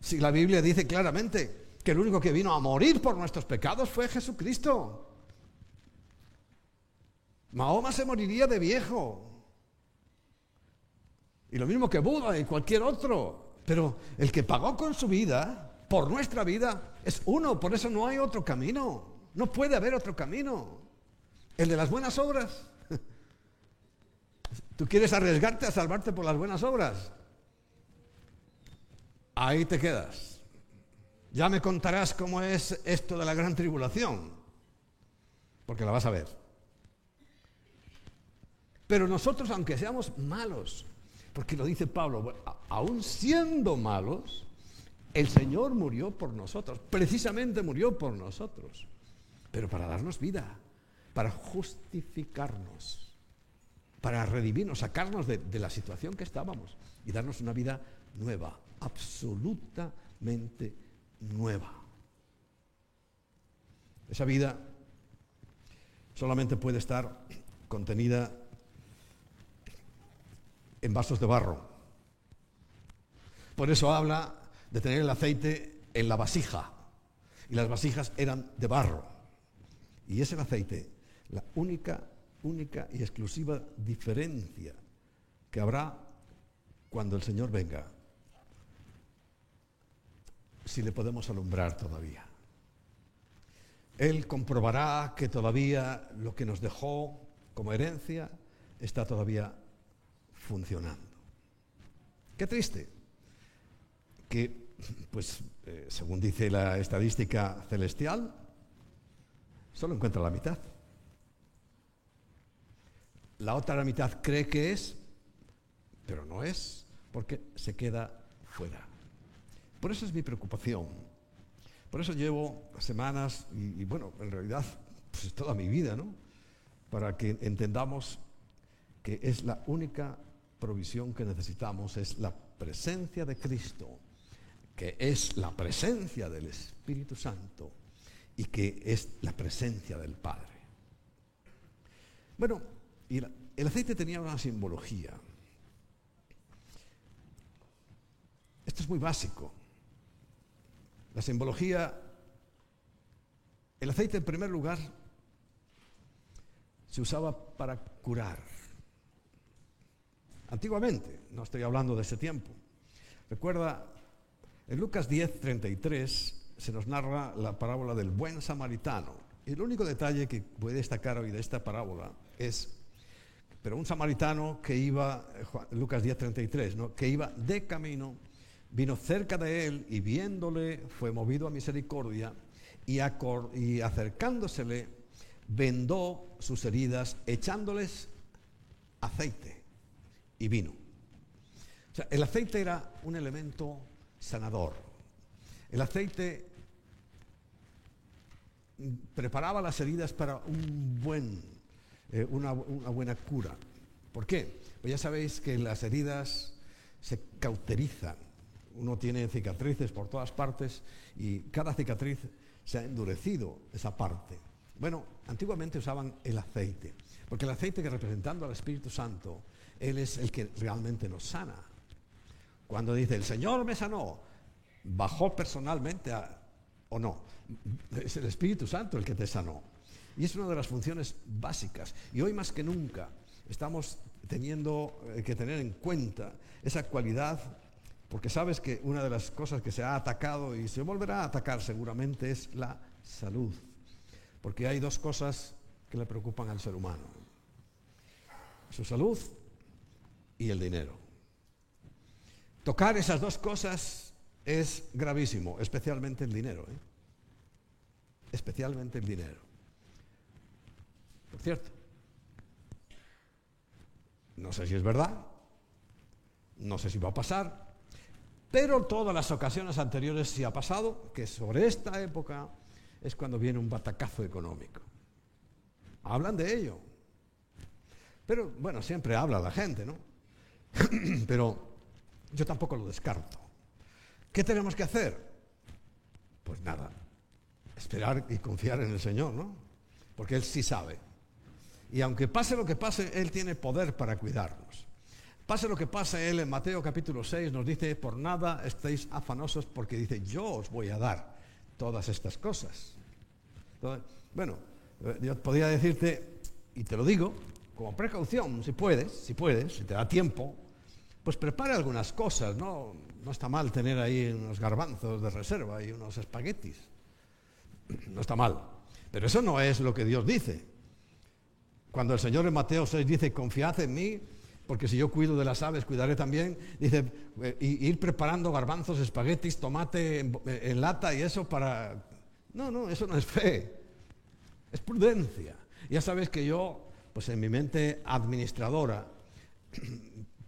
Si la Biblia dice claramente que el único que vino a morir por nuestros pecados fue Jesucristo. Mahoma se moriría de viejo. Y lo mismo que Buda y cualquier otro. Pero el que pagó con su vida por nuestra vida es uno, por eso no hay otro camino. No puede haber otro camino. El de las buenas obras. ¿Tú quieres arriesgarte a salvarte por las buenas obras? Ahí te quedas. Ya me contarás cómo es esto de la gran tribulación, porque la vas a ver. Pero nosotros, aunque seamos malos, porque lo dice Pablo, aún siendo malos, el Señor murió por nosotros, precisamente murió por nosotros, pero para darnos vida, para justificarnos, para redimirnos, sacarnos de, la situación que estábamos y darnos una vida nueva, absolutamente nueva. Esa vida solamente puede estar contenida en vasos de barro. Por eso habla de tener el aceite en la vasija. Y las vasijas eran de barro. Y es el aceite la única, única y exclusiva diferencia que habrá cuando el Señor venga. Si le podemos alumbrar todavía. Él comprobará que todavía lo que nos dejó como herencia está todavía funcionando. Qué triste que, pues, eh, según dice la estadística celestial, solo encuentra la mitad. La otra mitad cree que es, pero no es, porque se queda fuera. Por eso es mi preocupación. Por eso llevo semanas y, y bueno, en realidad, pues toda mi vida, ¿no? Para que entendamos que es la única provisión que necesitamos es la presencia de Cristo, que es la presencia del Espíritu Santo y que es la presencia del Padre. Bueno, y el aceite tenía una simbología. Esto es muy básico. La simbología, el aceite en primer lugar se usaba para curar Antiguamente, no estoy hablando de ese tiempo. Recuerda, en Lucas 10, 33 se nos narra la parábola del buen samaritano. Y el único detalle que puede destacar hoy de esta parábola es, pero un samaritano que iba, Lucas 10, 33, ¿no? que iba de camino, vino cerca de él y viéndole fue movido a misericordia y acercándosele vendó sus heridas echándoles aceite y vino. O sea, el aceite era un elemento sanador. El aceite preparaba las heridas para un buen, eh, una, una buena cura. ¿Por qué? Pues ya sabéis que las heridas se cauterizan. Uno tiene cicatrices por todas partes y cada cicatriz se ha endurecido esa parte. Bueno, antiguamente usaban el aceite, porque el aceite que representando al Espíritu Santo, Él es el que realmente nos sana. Cuando dice, el Señor me sanó, bajó personalmente o no. Es el Espíritu Santo el que te sanó. Y es una de las funciones básicas. Y hoy más que nunca estamos teniendo eh, que tener en cuenta esa cualidad, porque sabes que una de las cosas que se ha atacado y se volverá a atacar seguramente es la salud. Porque hay dos cosas que le preocupan al ser humano. Su salud y el dinero. Tocar esas dos cosas es gravísimo, especialmente el dinero. ¿eh? Especialmente el dinero. Por cierto, no sé si es verdad, no sé si va a pasar, pero todas las ocasiones anteriores sí ha pasado que sobre esta época es cuando viene un batacazo económico. Hablan de ello. Pero bueno, siempre habla la gente, ¿no? pero yo tampoco lo descarto. ¿Qué tenemos que hacer? Pues nada, esperar y confiar en el Señor, ¿no? Porque Él sí sabe. Y aunque pase lo que pase, Él tiene poder para cuidarnos. Pase lo que pase, Él en Mateo capítulo 6 nos dice, por nada estéis afanosos porque dice, yo os voy a dar todas estas cosas. bueno, eh, yo podría decirte, y te lo digo, como precaución, si puedes, si puedes, si te da tiempo, pues prepara algunas cosas, ¿no? No está mal tener ahí unos garbanzos de reserva y unos espaguetis. No está mal. Pero eso no es lo que Dios dice. Cuando el Señor en Mateo 6 dice, confiad en mí, porque si yo cuido de las aves, cuidaré también, dice, eh, ir preparando garbanzos, espaguetis, tomate en, lata y eso para... No, no, eso no es fe, es prudencia. Ya sabes que yo, pues en mi mente administradora,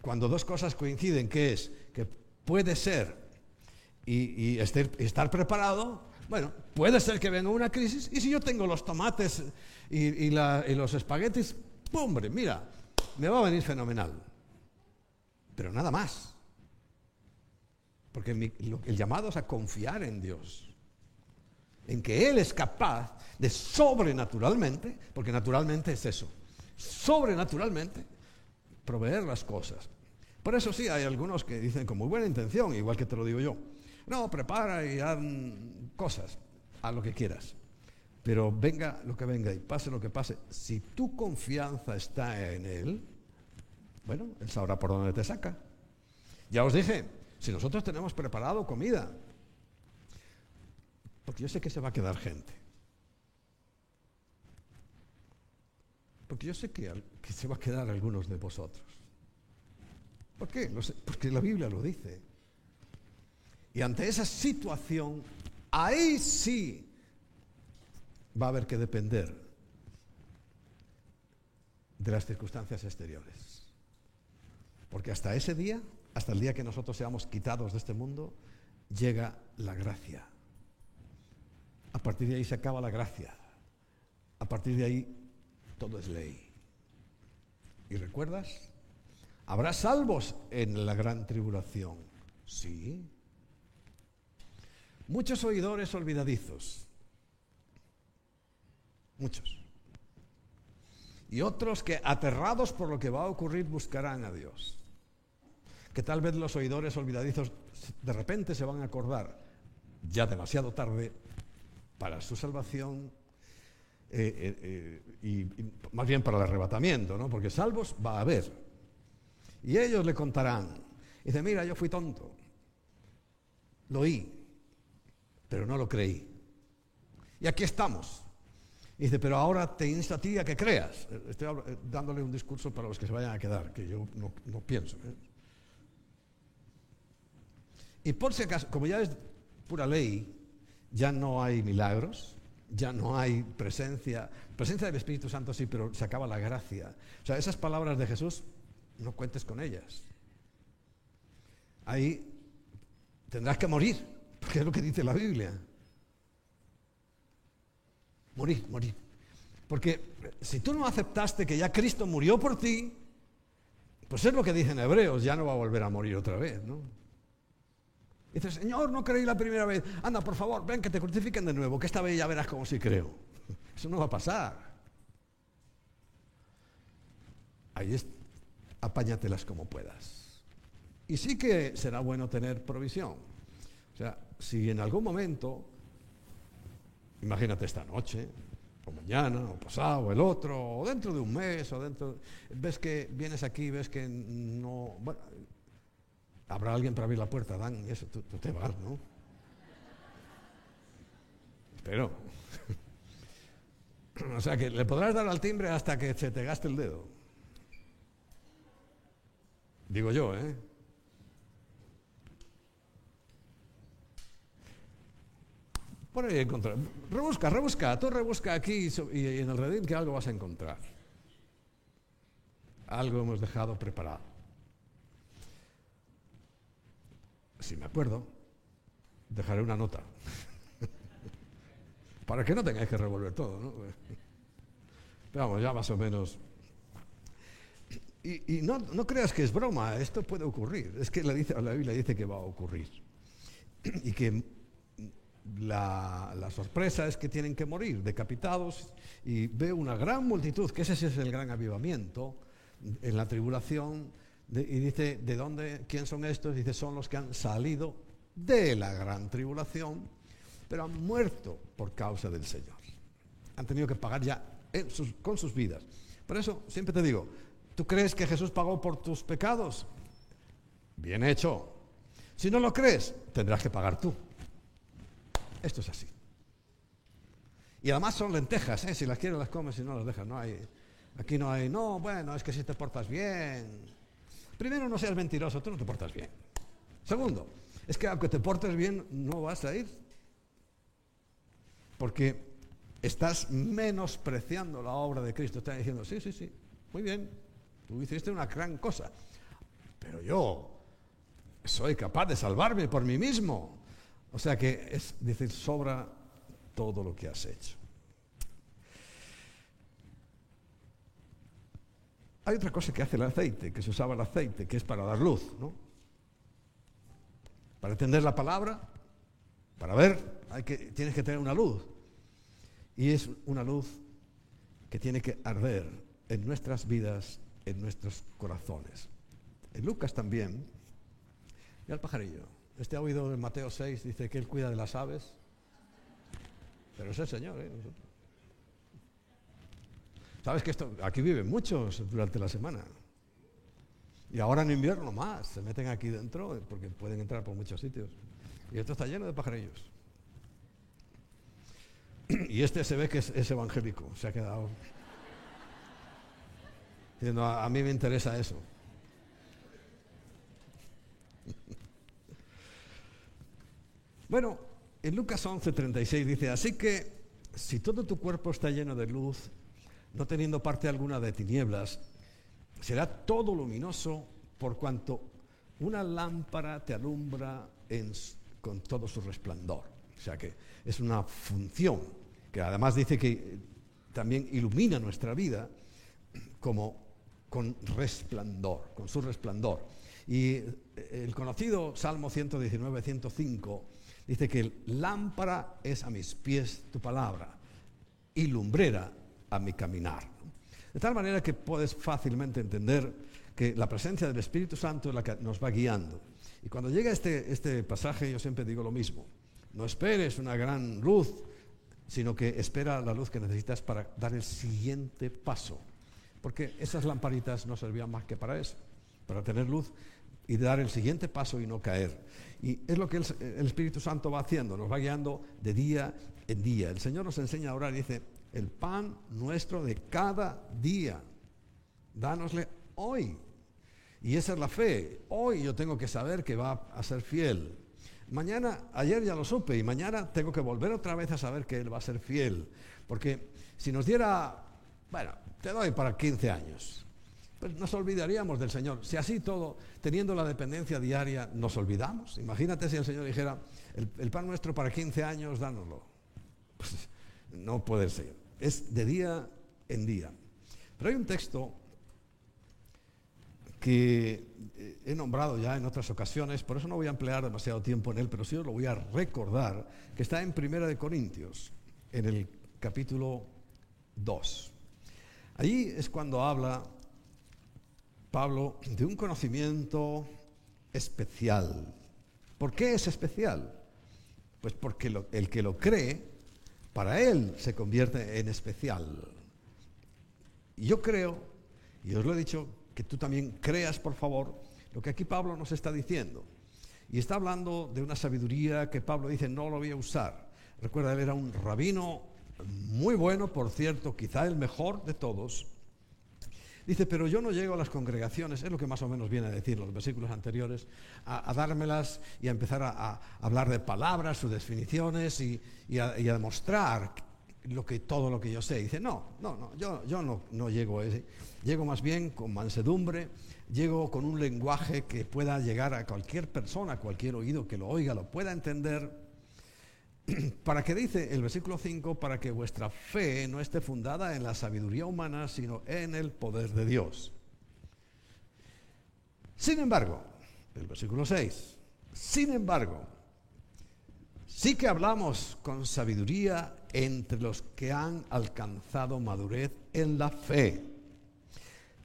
cuando dos cosas coinciden, que es que puede ser y, estar preparado, bueno, puede ser que venga una crisis y si yo tengo los tomates y, los espaguetis, hombre, mira, me va a venir fenomenal. Pero nada más. Porque el llamado es a confiar en Dios. En que Él es capaz de sobrenaturalmente, porque naturalmente es eso, sobrenaturalmente proveer las cosas. Por eso sí, hay algunos que dicen con muy buena intención, igual que te lo digo yo, no, prepara y haz cosas, haz lo que quieras. Pero venga lo que venga y pase lo que pase, si tu confianza está en Él, bueno, Él sabrá por dónde te saca. Ya os dije, si nosotros tenemos preparado comida, porque yo sé que se va a quedar gente. Porque yo sé que, que se va a quedar algunos de vosotros. ¿Por qué? Porque la Biblia lo dice. Y ante esa situación, ahí sí va a haber que depender de las circunstancias exteriores. Porque hasta ese día, hasta el día que nosotros seamos quitados de este mundo, llega la gracia. A partir de ahí se acaba la gracia. A partir de ahí todo es ley. ¿Y recuerdas? ¿Habrá salvos en la gran tribulación? Sí. Muchos oidores olvidadizos. Muchos. Y otros que aterrados por lo que va a ocurrir buscarán a Dios. Que tal vez los oidores olvidadizos de repente se van a acordar, ya demasiado tarde, para su salvación eh, eh, eh, y, más bien para el arrebatamiento, ¿no? porque salvos va a haber. Y ellos le contarán. dice, mira, yo fui tonto. Lo oí, pero no lo creí. Y aquí estamos. dice, pero ahora te insta a ti a que creas. Estoy dándole un discurso para los que se vayan a quedar, que yo no, pienso. Y por si acaso, como ya es pura ley, ya no hay milagros, ya no hay presencia. Presencia del Espíritu Santo sí, pero se acaba la gracia. O sea, esas palabras de Jesús, no cuentes con ellas. Ahí tendrás que morir, porque es lo que dice la Biblia. Morir, morir. Porque si tú no aceptaste que ya Cristo murió por ti, pues es lo que dicen Hebreos, ya no va a volver a morir otra vez, ¿no? Dice, Señor, no creí la primera vez. Anda, por favor, ven que te crucifiquen de nuevo, que esta vez ya verás como si creo. Eso no va a pasar. Ahí es, apáñatelas como puedas. Y sí que será bueno tener provisión. O sea, si en algún momento, imagínate esta noche, o mañana, o pasado, o el otro, o dentro de un mes, o dentro, ves que vienes aquí, ves que no, bueno, habrá alguien para abrir la puerta, Dan, y eso, tú, te vas, ¿no? Pero, o sea que le podrás dar al timbre hasta que se te gaste el dedo. Digo yo, ¿eh? Por ahí encontrar. Rebusca, rebusca, tú rebusca aquí y en el redín que algo vas a encontrar. Algo hemos dejado preparado. Si me acuerdo, dejaré una nota. Para que no tengáis que revolver todo, ¿no? Pero vamos, ya más o menos. Y, no, creas que es broma, esto puede ocurrir. Es que la, dice, la Biblia dice que va a ocurrir. Y que la, la, sorpresa es que tienen que morir decapitados y veo una gran multitud, que ese es el gran avivamiento en la tribulación y dice, ¿de dónde? ¿Quién son estos? Dice, son los que han salido de la gran tribulación, pero han muerto por causa del Señor. Han tenido que pagar ya con sus vidas. Por eso siempre te digo, ¿tú crees que Jesús pagó por tus pecados? Bien hecho. Si no lo crees, tendrás que pagar tú. Esto es así. Y además son lentejas, ¿eh? si las quieres las comes, si no las dejas. No hay, aquí no hay, no, bueno, es que si te portas bien, Primero, no seas mentiroso, tú no te portas bien. Segundo, es que aunque te portes bien, no vas a ir. Porque estás menospreciando la obra de Cristo. Estás diciendo, sí, sí, sí, muy bien, tú hiciste una gran cosa. Pero yo soy capaz de salvarme por mí mismo. O sea que es decir, sobra todo lo que has hecho. Hay otra cosa que hace el aceite, que se usaba el aceite, que es para dar luz, ¿no? Para entender la palabra, para ver, hay que, tienes que tener una luz. Y es una luz que tiene que arder en nuestras vidas, en nuestros corazones. En Lucas también, mira el pajarillo. Este ha oído en Mateo 6, dice que él cuida de las aves. Pero es el Señor, ¿eh? Sabes que esto, aquí viven muchos durante la semana. Y ahora en invierno más, se meten aquí dentro porque pueden entrar por muchos sitios. Y esto está lleno de pajarillos. Y este se ve que es, evangélico, se ha quedado. Diciendo, a, mí me interesa eso. Bueno, en Lucas 11:36 dice, así que si todo tu cuerpo está lleno de luz, no teniendo parte alguna de tinieblas, será todo luminoso por cuanto una lámpara te alumbra con todo su resplandor. O sea que es una función que además dice que también ilumina nuestra vida como con resplandor, con su resplandor. Y el conocido Salmo 119, 105 dice que lámpara es a mis pies tu palabra y lumbrera a mi caminar. De tal manera que puedes fácilmente entender que la presencia del Espíritu Santo es la que nos va guiando. Y cuando llega este, este pasaje yo siempre digo lo mismo. No esperes una gran luz, sino que espera la luz que necesitas para dar el siguiente paso. Porque esas lamparitas no servían más que para eso, para tener luz y dar el siguiente paso y no caer. Y es lo que el, el Espíritu Santo va haciendo, nos va guiando de día en día. El Señor nos enseña a orar y dice, el pan nuestro de cada día. Dánosle hoy. Y esa es la fe. Hoy yo tengo que saber que va a ser fiel. Mañana, ayer ya lo supe y mañana tengo que volver otra vez a saber que Él va a ser fiel. Porque si nos diera, bueno, te doy para 15 años, pues nos olvidaríamos del Señor. Si así todo, teniendo la dependencia diaria, nos olvidamos. Imagínate si el Señor dijera, el, pan nuestro para 15 años, dánoslo. Pues, no puede ser. Es de día en día. Pero hay un texto que eh, he nombrado ya en otras ocasiones, por eso no voy a emplear demasiado tiempo en él, pero sí os lo voy a recordar, que está en Primera de Corintios, en el capítulo 2. Allí es cuando habla Pablo de un conocimiento especial. ¿Por qué es especial? Pues porque el que lo cree, para él se convierte en especial. Y yo creo, y os lo he dicho que tú también creas, por favor, lo que aquí Pablo nos está diciendo. Y está hablando de una sabiduría que Pablo dice, no lo voy a usar. Recuerda, él era un rabino muy bueno, por cierto, quizá el mejor de todos. Dice, pero yo no llego a las congregaciones, es lo que más o menos viene a decir los versículos anteriores, a, dármelas y a empezar a, hablar de palabras, sus definiciones y, a, demostrar lo que, todo lo que yo sé. Dice, no, no, no, yo, yo no, no llego a ese. Llego más bien con mansedumbre, llego con un lenguaje que pueda llegar a cualquier persona, a cualquier oído que lo oiga, lo pueda entender. ¿Para qué dice el versículo 5? Para que vuestra fe no esté fundada en la sabiduría humana, sino en el poder de Dios. Sin embargo, el versículo 6, sin embargo, sí que hablamos con sabiduría entre los que han alcanzado madurez en la fe.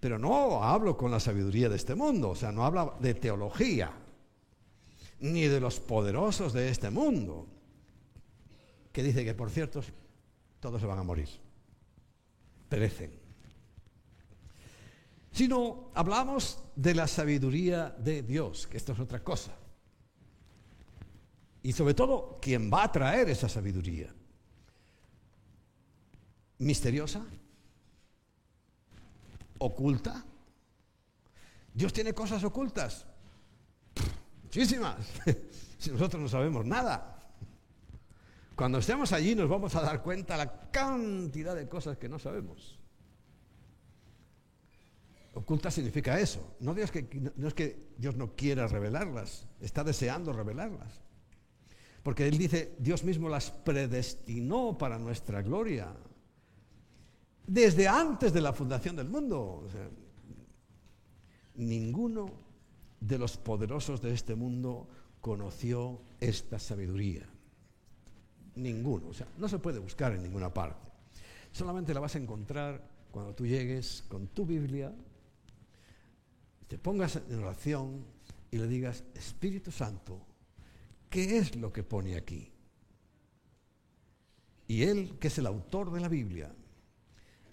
Pero no hablo con la sabiduría de este mundo, o sea, no habla de teología, ni de los poderosos de este mundo, que dice que por cierto todos se van a morir, perecen. Sino hablamos de la sabiduría de Dios, que esto es otra cosa. Y sobre todo, ¿quién va a traer esa sabiduría? ¿Misteriosa? oculta? ¿Dios tiene cosas ocultas? Muchísimas. si nosotros no sabemos nada. Cuando estemos allí nos vamos a dar cuenta la cantidad de cosas que no sabemos. Oculta significa eso. No, que, no es que Dios no quiera revelarlas, está deseando revelarlas. Porque Él dice, Dios mismo las predestinó para nuestra gloria desde antes de la fundación del mundo. ninguno de los poderosos de este mundo conoció esta sabiduría. Ninguno. O sea, no se puede buscar en ninguna parte. Solamente la vas a encontrar cuando tú llegues con tu Biblia, te pongas en oración y le digas, Espíritu Santo, ¿qué es lo que pone aquí? Y Él, que es el autor de la Biblia,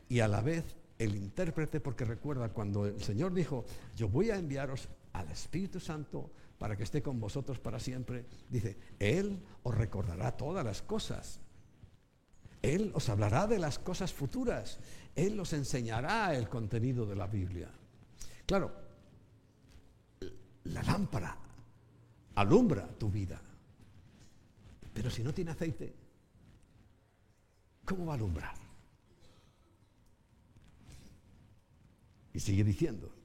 y a la vez el intérprete, porque recuerda cuando el Señor dijo, yo voy a enviaros al Espíritu Santo para que esté con vosotros para siempre, dice, Él os recordará todas las cosas. Él os hablará de las cosas futuras. Él os enseñará el contenido de la Biblia. Claro, la lámpara alumbra tu vida. Pero si no tiene aceite, ¿cómo va a alumbrar? Y sigue diciendo,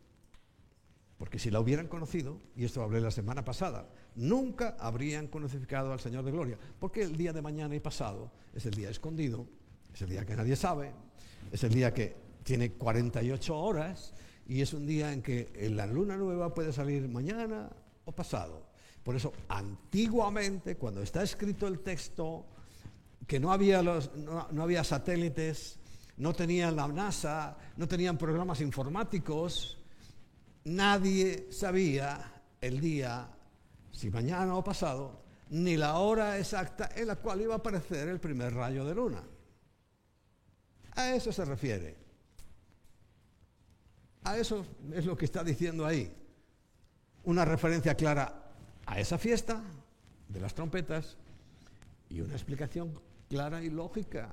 porque si la hubieran conocido, y esto hablé la semana pasada, nunca habrían conocido al Señor de Gloria, porque el día de mañana y pasado es el día escondido, es el día que nadie sabe, es el día que tiene 48 horas y es un día en que la luna nueva puede salir mañana o pasado. Por eso, antiguamente, cuando está escrito el texto, que no había, los, no había satélites, no tenían la NASA, no tenían programas informáticos, nadie sabía el día, si mañana o pasado, ni la hora exacta en la cual iba a aparecer el primer rayo de luna. A eso se refiere. A eso es lo que está diciendo ahí. Una referencia clara a esa fiesta de las trompetas y una explicación clara y lógica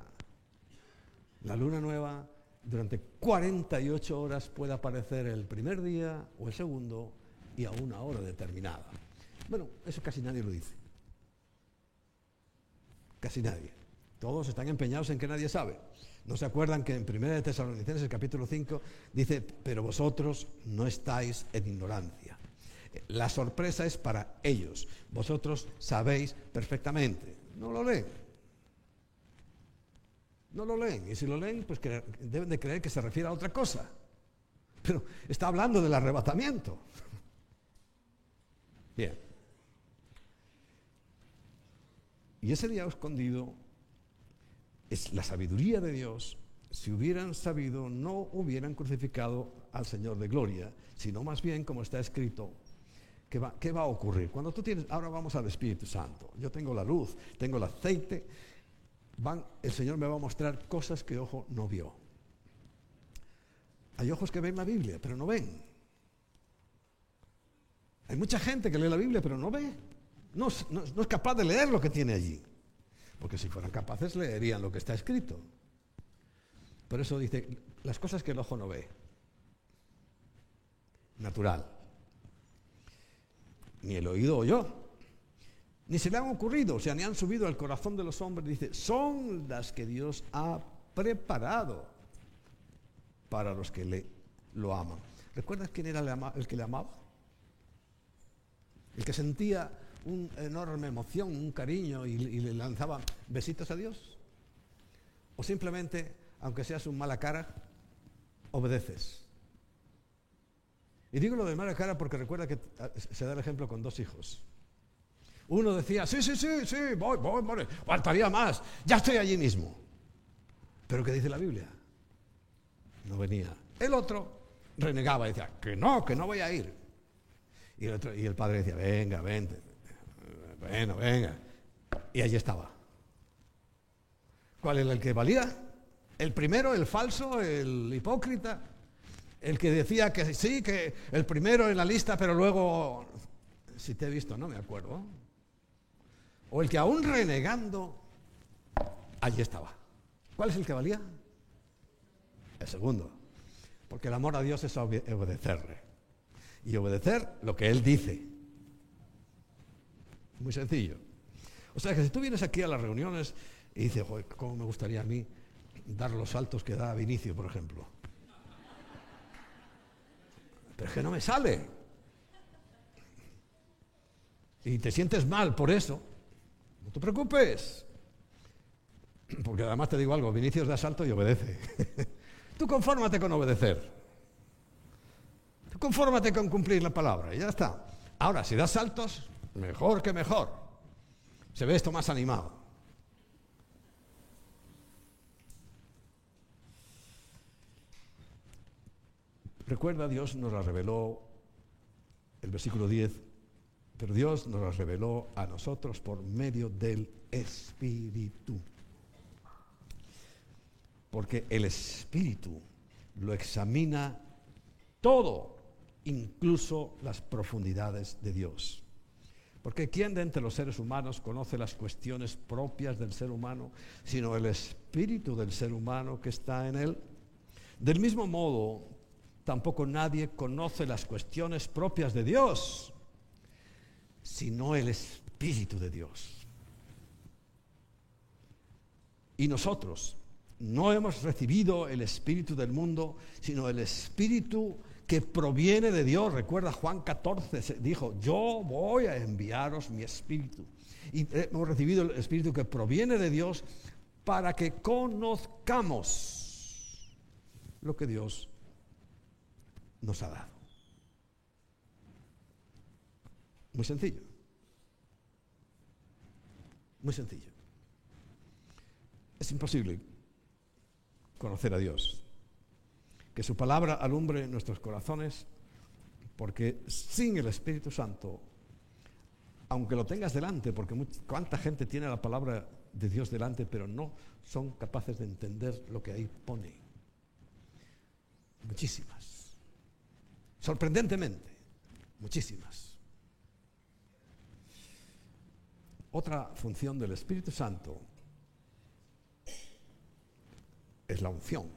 la luna nueva durante 48 horas puede aparecer el primer día o el segundo y a una hora determinada. Bueno, eso casi nadie lo dice. Casi nadie. Todos están empeñados en que nadie sabe. ¿No se acuerdan que en 1 de Tesalonicenses capítulo 5 dice, pero vosotros no estáis en ignorancia? La sorpresa es para ellos. Vosotros sabéis perfectamente. No lo leen. No lo leen. Y si lo leen, pues deben de creer que se refiere a otra cosa. Pero está hablando del arrebatamiento. Bien. Y ese día escondido es la sabiduría de Dios. Si hubieran sabido, no hubieran crucificado al Señor de gloria, sino más bien, como está escrito, ¿qué va, qué va a ocurrir? Cuando tú tienes, ahora vamos al Espíritu Santo, yo tengo la luz, tengo el aceite, van, el Señor me va a mostrar cosas que ojo no vio. Hay ojos que ven la Biblia, pero no ven. Hay mucha gente que lee la Biblia, pero no ve. No, no, es capaz de leer lo que tiene allí. Porque si fueran capaces leerían lo que está escrito. Por eso dice, las cosas que el ojo no ve. Natural. Ni el oído oyó. Ni se le han ocurrido, o sea, ni han subido al corazón de los hombres. Dice, son las que Dios ha preparado para los que le, lo aman. ¿Recuerdas quién era el que le amaba? El que sentía una enorme emoción, un cariño y, le lanzaban besitos a Dios? ¿O simplemente, aunque seas un mala cara, obedeces? Y digo lo de mala cara porque recuerda que ah, se da el ejemplo con dos hijos. Uno decía, sí, sí, sí, sí, voy, voy, voy, faltaría más, ya estoy allí mismo. Pero ¿qué dice la Biblia? No venía. El otro renegaba decía, que no, que no voy a ir. Y el, y el padre decía, venga, vente. Bueno, venga. Y allí estaba. ¿Cuál era el que valía? ¿El primero, el falso, el hipócrita? El que decía que sí, que el primero en la lista, pero luego, si te he visto, no me acuerdo. O el que aún renegando, allí estaba. ¿Cuál es el que valía? El segundo. Porque el amor a Dios es obedecerle. Y obedecer lo que Él dice. Muy sencillo. O sea que si tú vienes aquí a las reuniones y dices, ¿cómo me gustaría a mí dar los saltos que da Vinicio, por ejemplo? Pero es que no me sale. Y te sientes mal por eso. No te preocupes. Porque además te digo algo, Vinicius da salto y obedece. Tú confórmate con obedecer. Tú confórmate con cumplir la palabra y ya está. Ahora, si das saltos, Mejor que mejor. Se ve esto más animado. Recuerda, Dios nos la reveló, el versículo 10, pero Dios nos la reveló a nosotros por medio del Espíritu. Porque el Espíritu lo examina todo, incluso las profundidades de Dios. Porque ¿quién de entre los seres humanos conoce las cuestiones propias del ser humano, sino el espíritu del ser humano que está en él? Del mismo modo, tampoco nadie conoce las cuestiones propias de Dios, sino el espíritu de Dios. Y nosotros no hemos recibido el espíritu del mundo, sino el espíritu que proviene de Dios. Recuerda Juan 14, dijo, yo voy a enviaros mi espíritu. Y hemos recibido el espíritu que proviene de Dios para que conozcamos lo que Dios nos ha dado. Muy sencillo. Muy sencillo. Es imposible conocer a Dios que su palabra alumbre nuestros corazones, porque sin el Espíritu Santo, aunque lo tengas delante, porque cuánta gente tiene la palabra de Dios delante, pero no son capaces de entender lo que ahí pone. Muchísimas. Sorprendentemente, muchísimas. Otra función del Espíritu Santo es la unción.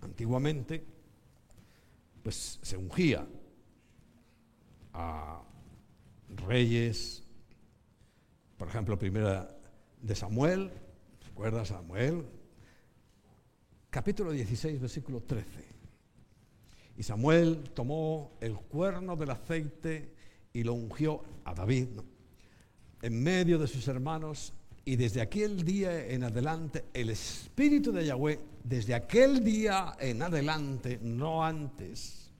Antiguamente, pues se ungía a reyes, por ejemplo, primera de Samuel, ¿recuerda Samuel? Capítulo 16, versículo 13. Y Samuel tomó el cuerno del aceite y lo ungió a David en medio de sus hermanos y desde aquel día en adelante el espíritu de Yahweh, desde aquel día en adelante, no antes,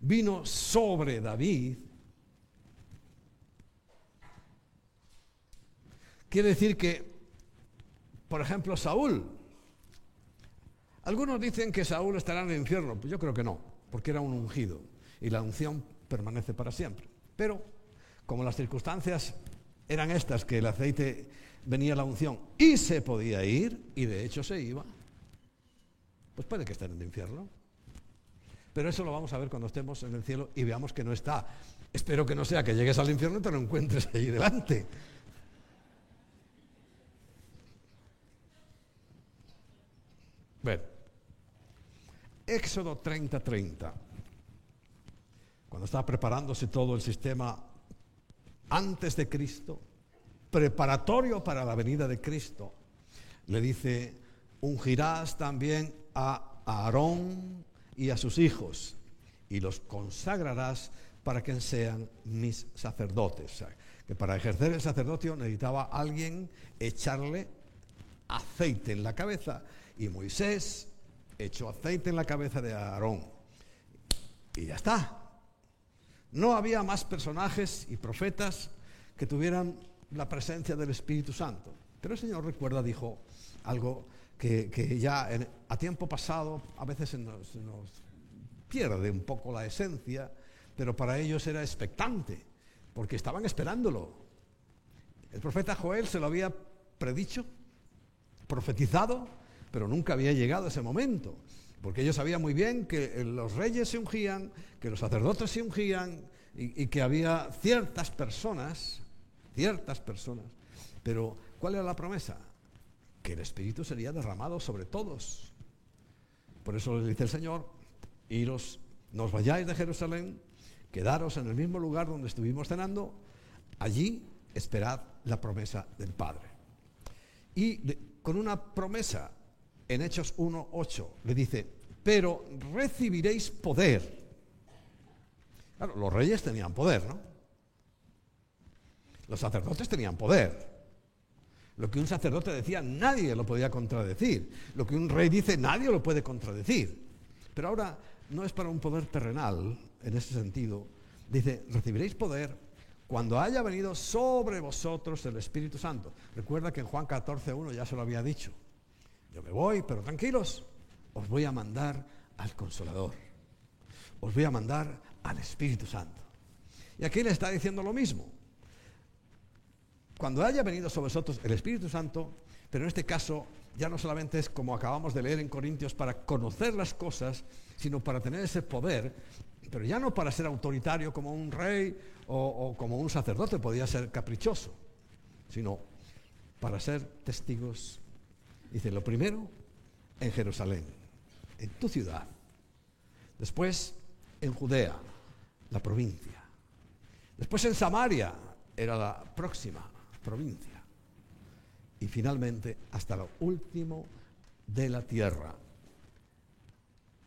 vino sobre David. Quiere decir que, por ejemplo, Saúl, algunos dicen que Saúl estará en el infierno, pues yo creo que no, porque era un ungido y la unción permanece para siempre. Pero como las circunstancias eran estas, que el aceite venía la unción y se podía ir, y de hecho se iba, pues puede que esté en el infierno. Pero eso lo vamos a ver cuando estemos en el cielo y veamos que no está. Espero que no sea que llegues al infierno y te lo encuentres ahí delante. Bueno, Éxodo 30:30. Cuando está preparándose todo el sistema antes de Cristo, preparatorio para la venida de Cristo, le dice, ungirás también a Aarón y a sus hijos y los consagrarás para que sean mis sacerdotes. que para ejercer el sacerdocio necesitaba alguien echarle aceite en la cabeza y Moisés echó aceite en la cabeza de Aarón. Y ya está. No había más personajes y profetas que tuvieran la presencia del Espíritu Santo. Pero el Señor recuerda, dijo algo que, ya a tiempo pasado a veces se nos, nos pierde un poco la esencia, pero para ellos era expectante, porque estaban esperándolo. El profeta Joel se lo había predicho, profetizado, pero nunca había llegado ese momento, porque ellos sabían muy bien que los reyes se ungían, que los sacerdotes se ungían y, que había ciertas personas, ciertas personas, pero ¿cuál era la promesa? Que el Espíritu sería derramado sobre todos. Por eso les dice el Señor, iros, no os vayáis de Jerusalén, quedaros en el mismo lugar donde estuvimos cenando, allí esperad la promesa del Padre. Y con una promesa en Hechos 1.8 le dice, pero recibiréis poder. Claro, los reyes tenían poder, ¿no? Los sacerdotes tenían poder. Lo que un sacerdote decía, nadie lo podía contradecir. Lo que un rey dice, nadie lo puede contradecir. Pero ahora no es para un poder terrenal, en ese sentido. Dice, recibiréis poder cuando haya venido sobre vosotros el Espíritu Santo. Recuerda que en Juan 14.1 ya se lo había dicho. Yo me voy, pero tranquilos, os voy a mandar al Consolador. Os voy a mandar al Espíritu Santo. Y aquí le está diciendo lo mismo. Cuando haya venido sobre vosotros el Espíritu Santo, pero en este caso ya no solamente es como acabamos de leer en Corintios para conocer las cosas, sino para tener ese poder, pero ya no para ser autoritario como un rey o, o como un sacerdote, podía ser caprichoso, sino para ser testigos Dice, lo primero en Jerusalén, en tu ciudad. Después en Judea, la provincia. Después en Samaria, era la próxima provincia. Y finalmente hasta lo último de la tierra.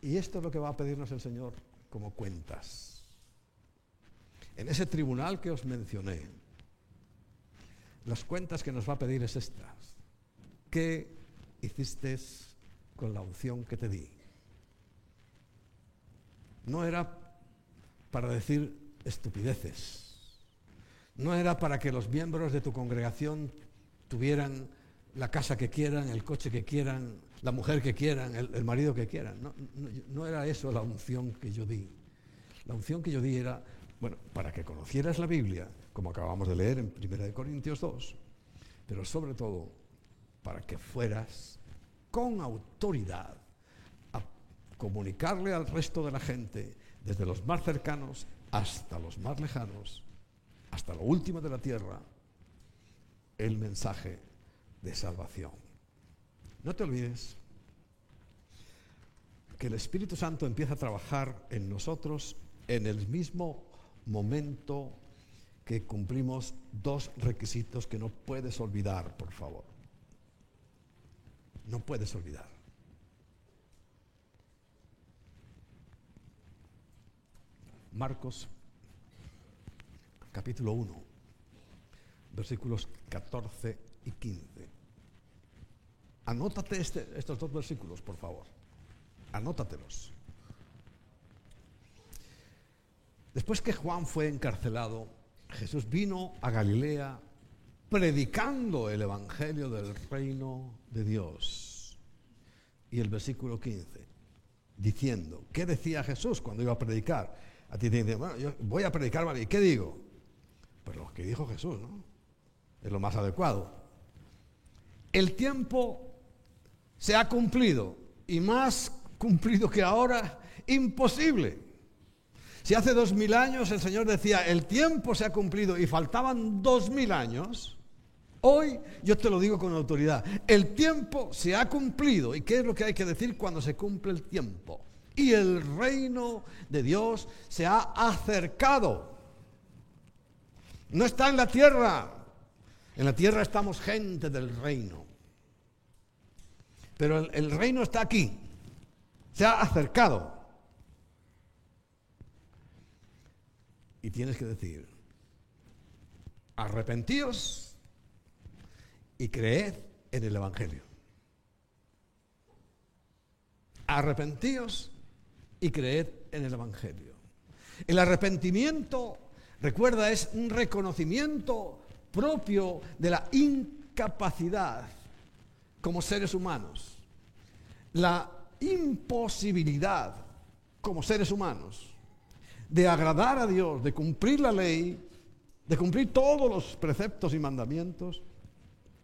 Y esto es lo que va a pedirnos el Señor como cuentas. En ese tribunal que os mencioné, las cuentas que nos va a pedir es estas. ¿Qué hiciste con la unción que te di. No era para decir estupideces. No era para que los miembros de tu congregación tuvieran la casa que quieran, el coche que quieran, la mujer que quieran, el, marido que quieran. No, no, era eso la unción que yo di. La unción que yo di era, bueno, para que conocieras la Biblia, como acabamos de leer en 1 Corintios 2, pero sobre todo para que fueras con autoridad a comunicarle al resto de la gente, desde los más cercanos hasta los más lejanos, hasta lo último de la tierra, el mensaje de salvación. No te olvides que el Espíritu Santo empieza a trabajar en nosotros en el mismo momento que cumplimos dos requisitos que no puedes olvidar, por favor. No puedes olvidar. Marcos capítulo 1, versículos 14 y 15. Anótate este, estos dos versículos, por favor. Anótatelos. Después que Juan fue encarcelado, Jesús vino a Galilea predicando el Evangelio del reino de Dios. Y el versículo 15, diciendo, ¿qué decía Jesús cuando iba a predicar? A ti te dicen, bueno, yo voy a predicar. ¿Y qué digo? Pues lo que dijo Jesús, ¿no? Es lo más adecuado. El tiempo se ha cumplido y más cumplido que ahora, imposible. Si hace dos mil años el Señor decía, el tiempo se ha cumplido y faltaban dos mil años, hoy yo te lo digo con autoridad, el tiempo se ha cumplido. ¿Y qué es lo que hay que decir cuando se cumple el tiempo? Y el reino de Dios se ha acercado. No está en la tierra. En la tierra estamos gente del reino. Pero el, reino está aquí. Se ha acercado. Y tienes que decir, arrepentíos y creed en el Evangelio. Arrepentíos y creed en el Evangelio. El arrepentimiento, recuerda, es un reconocimiento propio de la incapacidad como seres humanos, la imposibilidad como seres humanos de agradar a Dios, de cumplir la ley, de cumplir todos los preceptos y mandamientos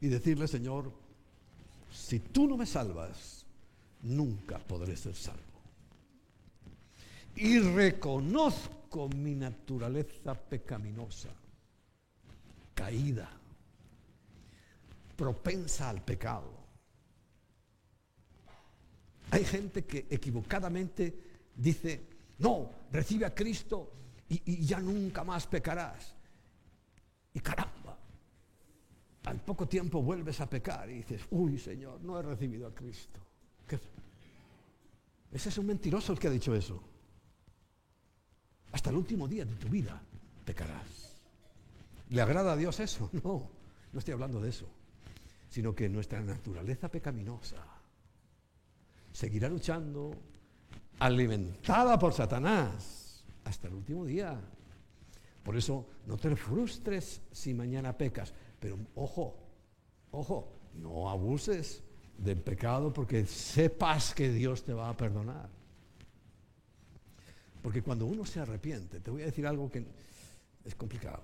y decirle, Señor, si tú no me salvas, nunca podré ser salvo y reconozco mi naturaleza pecaminosa, caída, propensa al pecado. Hay gente que equivocadamente dice, no, recibe a Cristo y, ya nunca más pecarás. Y caramba, al poco tiempo vuelves a pecar y dices, uy Señor, no he recibido a Cristo. Ese es un mentiroso el que ha dicho eso. Hasta el último día de tu vida pecarás. ¿Le agrada a Dios eso? No, no estoy hablando de eso. Sino que nuestra naturaleza pecaminosa seguirá luchando, alimentada por Satanás, hasta el último día. Por eso no te frustres si mañana pecas. Pero ojo, ojo, no abuses del pecado porque sepas que Dios te va a perdonar. Porque cuando uno se arrepiente, te voy a decir algo que es complicado.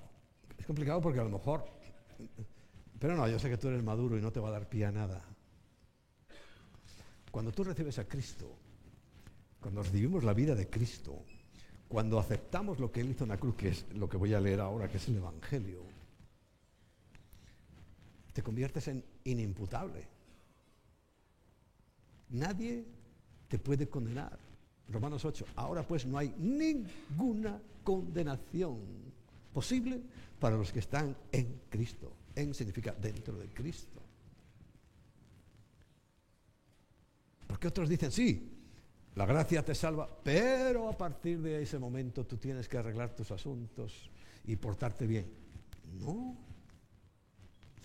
Es complicado porque a lo mejor, pero no, yo sé que tú eres maduro y no te va a dar pie a nada. Cuando tú recibes a Cristo, cuando recibimos la vida de Cristo, cuando aceptamos lo que Él hizo en la cruz, que es lo que voy a leer ahora, que es el Evangelio, te conviertes en inimputable. Nadie te puede condenar. Romanos 8. Ahora pues no hay ninguna condenación posible para los que están en Cristo. En significa dentro de Cristo. Porque otros dicen, sí, la gracia te salva, pero a partir de ese momento tú tienes que arreglar tus asuntos y portarte bien. No.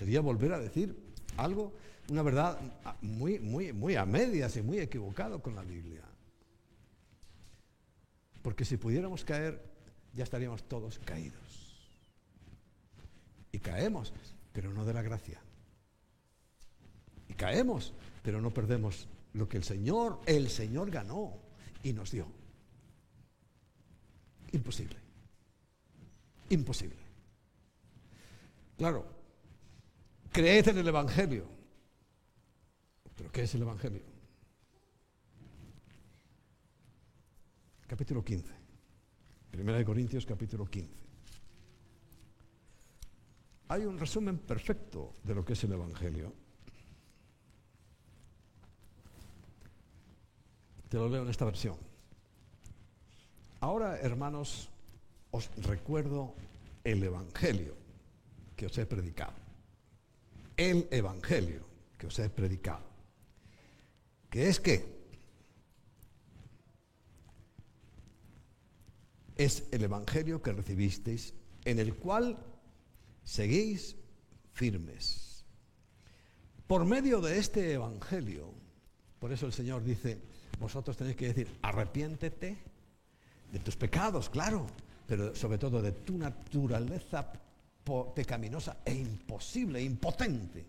Sería volver a decir algo, una verdad muy, muy, muy a medias y muy equivocado con la Biblia. Porque si pudiéramos caer, ya estaríamos todos caídos. Y caemos, pero no de la gracia. Y caemos, pero no perdemos lo que el Señor, el Señor ganó y nos dio. Imposible. Imposible. Claro, creed en el Evangelio. ¿Pero qué es el Evangelio? capítulo 15. Primera de Corintios, capítulo 15. Hay un resumen perfecto de lo que es el Evangelio. Te lo leo en esta versión. Ahora, hermanos, os recuerdo el Evangelio que os he predicado. El Evangelio que os he predicado. Que es que es el Evangelio que recibisteis, en el cual seguís firmes. Por medio de este Evangelio, por eso el Señor dice, vosotros tenéis que decir, arrepiéntete de tus pecados, claro, pero sobre todo de tu naturaleza pecaminosa e imposible, impotente.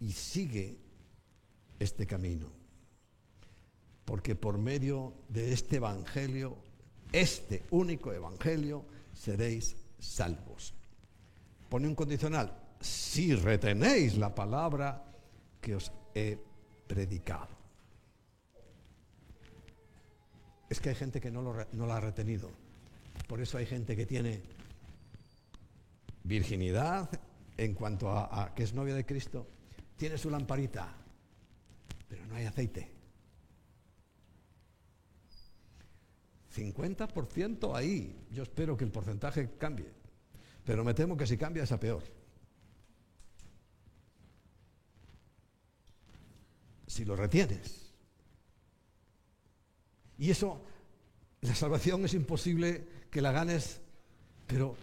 Y sigue este camino. Porque por medio de este Evangelio, este único Evangelio, seréis salvos. Pone un condicional, si retenéis la palabra que os he predicado. Es que hay gente que no, lo, no la ha retenido. Por eso hay gente que tiene virginidad en cuanto a, que es novia de Cristo, tiene su lamparita, pero no hay aceite. 50% ahí. Yo espero que el porcentaje cambie. Pero me temo que si cambia es a peor. Si lo retienes. Y eso, la salvación es imposible que la ganes, pero,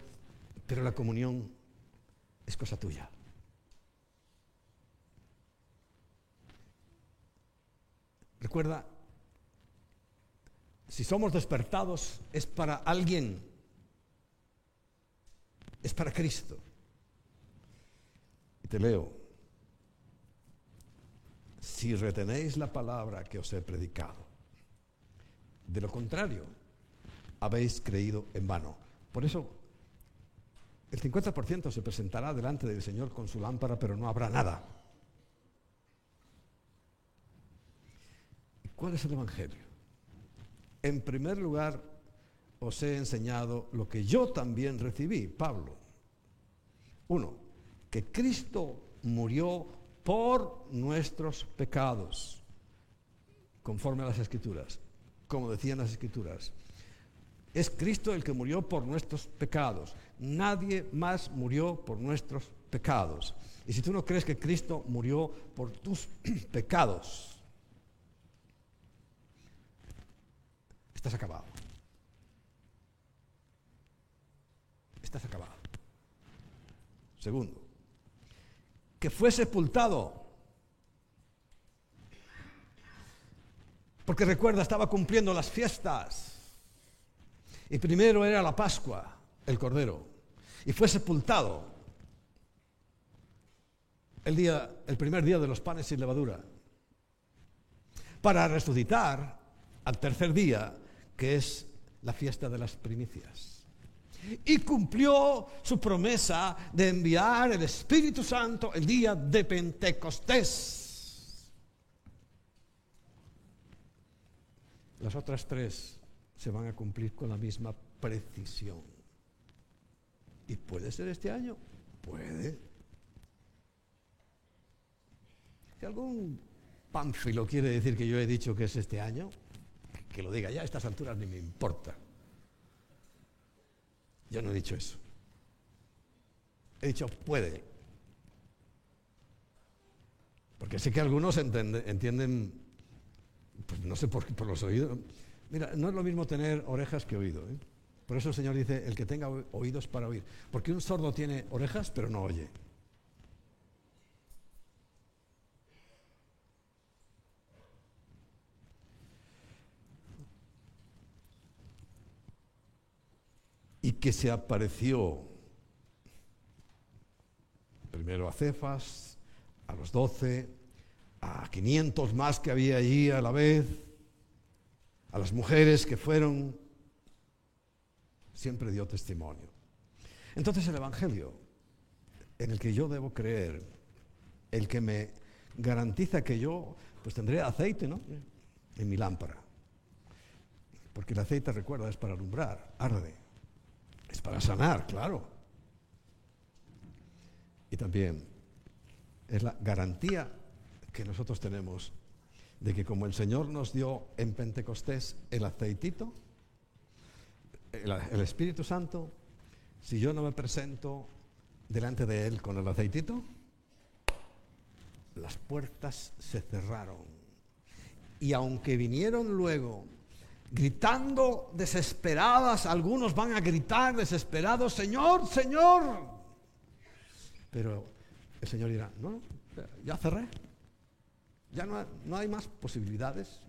pero la comunión es cosa tuya. Recuerda, si somos despertados es para alguien, es para Cristo. Y te leo, si retenéis la palabra que os he predicado, de lo contrario, habéis creído en vano. Por eso, el 50% se presentará delante del Señor con su lámpara, pero no habrá nada. ¿Cuál es el Evangelio? En primer lugar, os he enseñado lo que yo también recibí, Pablo. Uno, que Cristo murió por nuestros pecados, conforme a las Escrituras como decían las escrituras. Es Cristo el que murió por nuestros pecados. Nadie más murió por nuestros pecados. Y si tú no crees que Cristo murió por tus pecados, estás acabado. Estás acabado. Segundo, que fue sepultado Porque recuerda, estaba cumpliendo las fiestas. Y primero era la Pascua, el Cordero. Y fue sepultado el, día, el primer día de los panes sin levadura. Para resucitar al tercer día, que es la fiesta de las primicias. Y cumplió su promesa de enviar el Espíritu Santo el día de Pentecostés. Las otras tres se van a cumplir con la misma precisión. ¿Y puede ser este año? Puede. Si algún pánfilo quiere decir que yo he dicho que es este año, que lo diga ya, a estas alturas ni me importa. Yo no he dicho eso. He dicho puede. Porque sé que algunos entienden pues no sé por, por los oídos. Mira, no es lo mismo tener orejas que oído. ¿eh? Por eso el Señor dice, el que tenga oídos para oír. Porque un sordo tiene orejas, pero no oye. Y que se apareció primero a Cefas, a los doce, a 500 más que había allí a la vez, a las mujeres que fueron, siempre dio testimonio. Entonces el Evangelio, en el que yo debo creer, el que me garantiza que yo pues tendré aceite ¿no? en mi lámpara. Porque el aceite, recuerda, es para alumbrar, arde. Es para sanar, claro. Y también es la garantía que nosotros tenemos de que como el Señor nos dio en Pentecostés el aceitito, el, Espíritu Santo, si yo no me presento delante de Él con el aceitito, las puertas se cerraron. Y aunque vinieron luego gritando desesperadas, algunos van a gritar desesperados, Señor, Señor. Pero el Señor dirá, no, ya cerré, ya no, no hay más posibilidades.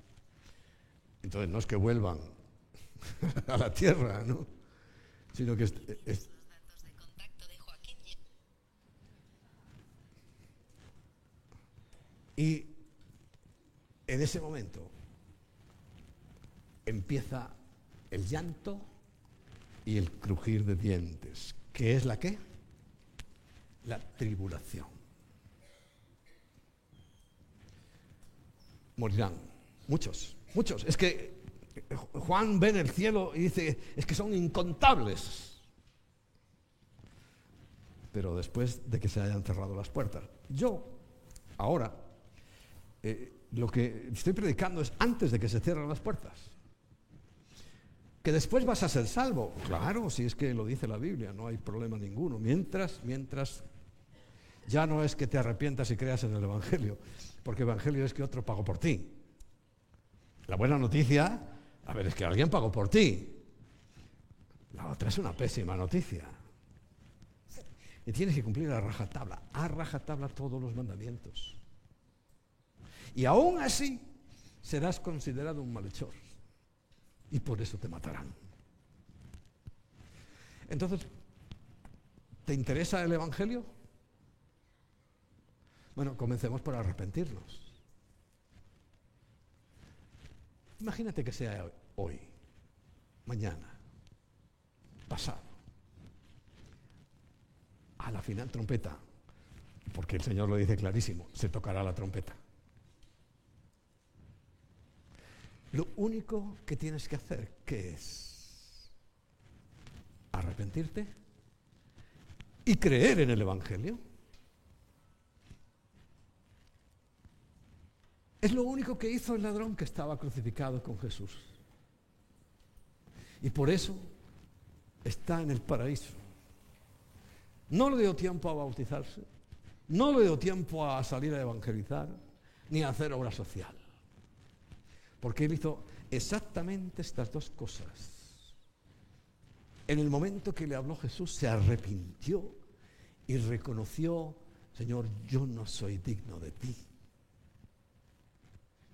Entonces no es que vuelvan a la tierra, ¿no? Sino que es, Y en ese momento empieza el llanto y el crujir de dientes. ¿Qué es la qué? La tribulación. Morirán. Muchos, muchos. Es que Juan ve en el cielo y dice, es que son incontables. Pero después de que se hayan cerrado las puertas. Yo, ahora, eh, lo que estoy predicando es antes de que se cierren las puertas. Que después vas a ser salvo. Claro, si es que lo dice la Biblia, no hay problema ninguno. Mientras, mientras, ya no es que te arrepientas y creas en el Evangelio, porque el Evangelio es que otro pagó por ti. La buena noticia, a ver, es que alguien pagó por ti. La otra es una pésima noticia. Y tienes que cumplir a rajatabla, a rajatabla todos los mandamientos. Y aún así serás considerado un malhechor. Y por eso te matarán. Entonces, ¿te interesa el Evangelio? Bueno, comencemos por arrepentirnos. Imagínate que sea hoy, mañana, pasado. A la final trompeta, porque el Señor lo dice clarísimo, se tocará la trompeta. Lo único que tienes que hacer, ¿qué es? Arrepentirte y creer en el Evangelio. Es lo único que hizo el ladrón que estaba crucificado con Jesús. Y por eso está en el paraíso. No le dio tiempo a bautizarse, no le dio tiempo a salir a evangelizar, ni a hacer obra social. Porque él hizo exactamente estas dos cosas. En el momento que le habló Jesús, se arrepintió y reconoció, Señor, yo no soy digno de ti.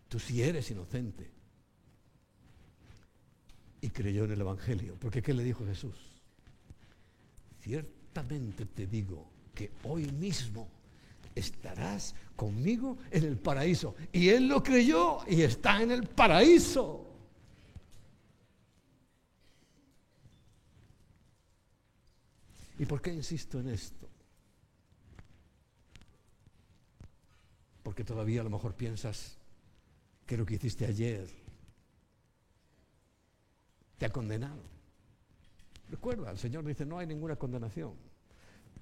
Tú sí eres inocente. Y creyó en el Evangelio. Porque ¿qué le dijo Jesús? Ciertamente te digo que hoy mismo estarás conmigo en el paraíso. Y él lo creyó y está en el paraíso. ¿Y por qué insisto en esto? Porque todavía a lo mejor piensas que lo que hiciste ayer te ha condenado. Recuerda, el Señor dice, no hay ninguna condenación.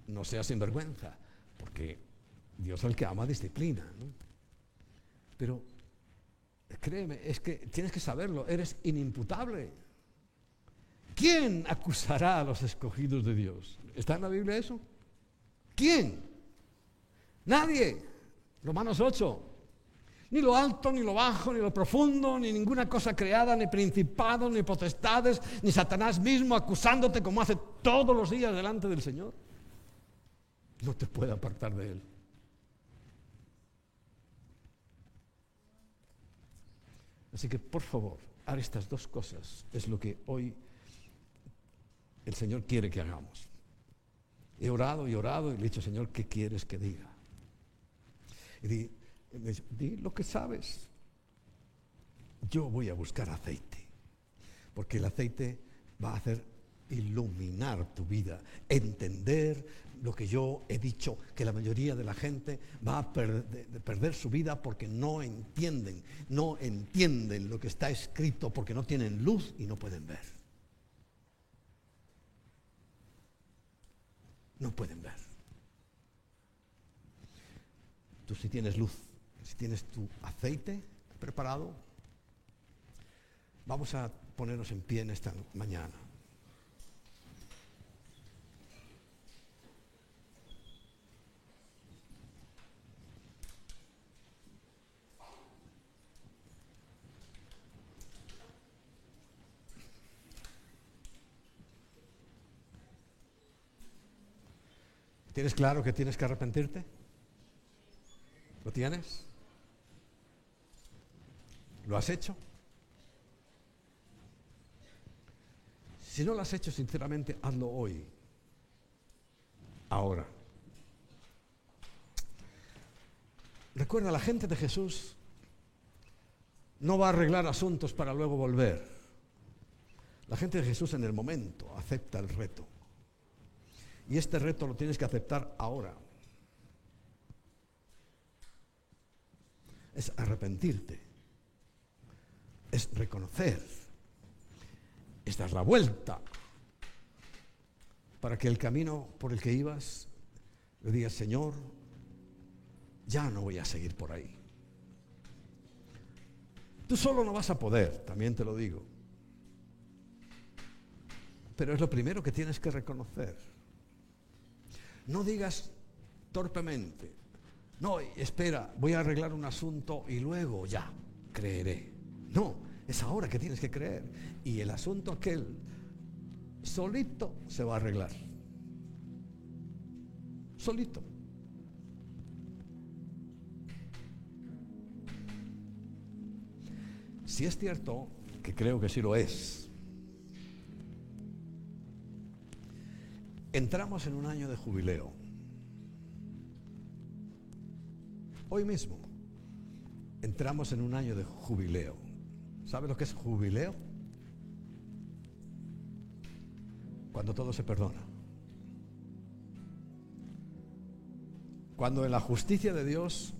No seas sinvergüenza, porque Dios el que ama disciplina. Pero créeme, es que tienes que saberlo, eres inimputable. ¿Quién acusará a los escogidos de Dios? ¿Está en la Biblia eso? ¿Quién? Nadie. Romanos 8. Ni lo alto, ni lo bajo, ni lo profundo, ni ninguna cosa creada, ni principados, ni potestades, ni Satanás mismo acusándote como hace todos los días delante del Señor. No te puede apartar de Él. Así que, por favor, haz estas dos cosas. Es lo que hoy el Señor quiere que hagamos. He orado y orado y le he dicho, Señor, ¿qué quieres que diga? Y di lo que sabes. Yo voy a buscar aceite, porque el aceite va a hacer iluminar tu vida, entender lo que yo he dicho, que la mayoría de la gente va a perder, su vida porque no entienden, no entienden lo que está escrito porque no tienen luz y no pueden ver. No pueden ver. Tú si tienes luz, si tienes tu aceite preparado, vamos a ponernos en pie en esta mañana. ¿Tienes claro que tienes que arrepentirte? ¿Lo tienes? ¿Lo has hecho? Si no lo has hecho sinceramente, hazlo hoy. Ahora. Recuerda, la gente de Jesús no va a arreglar asuntos para luego volver. La gente de Jesús en el momento acepta el reto. Y este reto lo tienes que aceptar ahora. Es arrepentirte. Es reconocer. Es dar la vuelta. Para que el camino por el que ibas le digas, Señor, ya no voy a seguir por ahí. Tú solo no vas a poder, también te lo digo. Pero es lo primero que tienes que reconocer. No digas torpemente, no, espera, voy a arreglar un asunto y luego ya creeré. No, es ahora que tienes que creer. Y el asunto aquel solito se va a arreglar. Solito. Si es cierto, que creo que sí lo es, Entramos en un año de jubileo. Hoy mismo entramos en un año de jubileo. ¿Sabe lo que es jubileo? Cuando todo se perdona. Cuando en la justicia de Dios,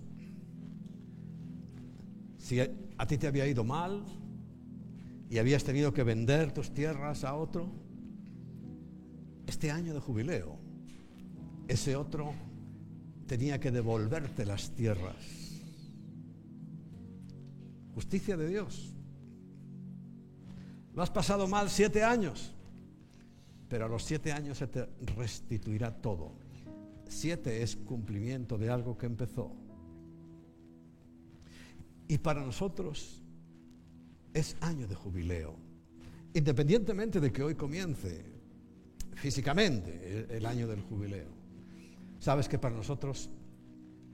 si a ti te había ido mal y habías tenido que vender tus tierras a otro, este año de jubileo, ese otro tenía que devolverte las tierras. Justicia de Dios. Lo has pasado mal siete años, pero a los siete años se te restituirá todo. Siete es cumplimiento de algo que empezó. Y para nosotros es año de jubileo. Independientemente de que hoy comience, físicamente el, año del jubileo. Sabes que para nosotros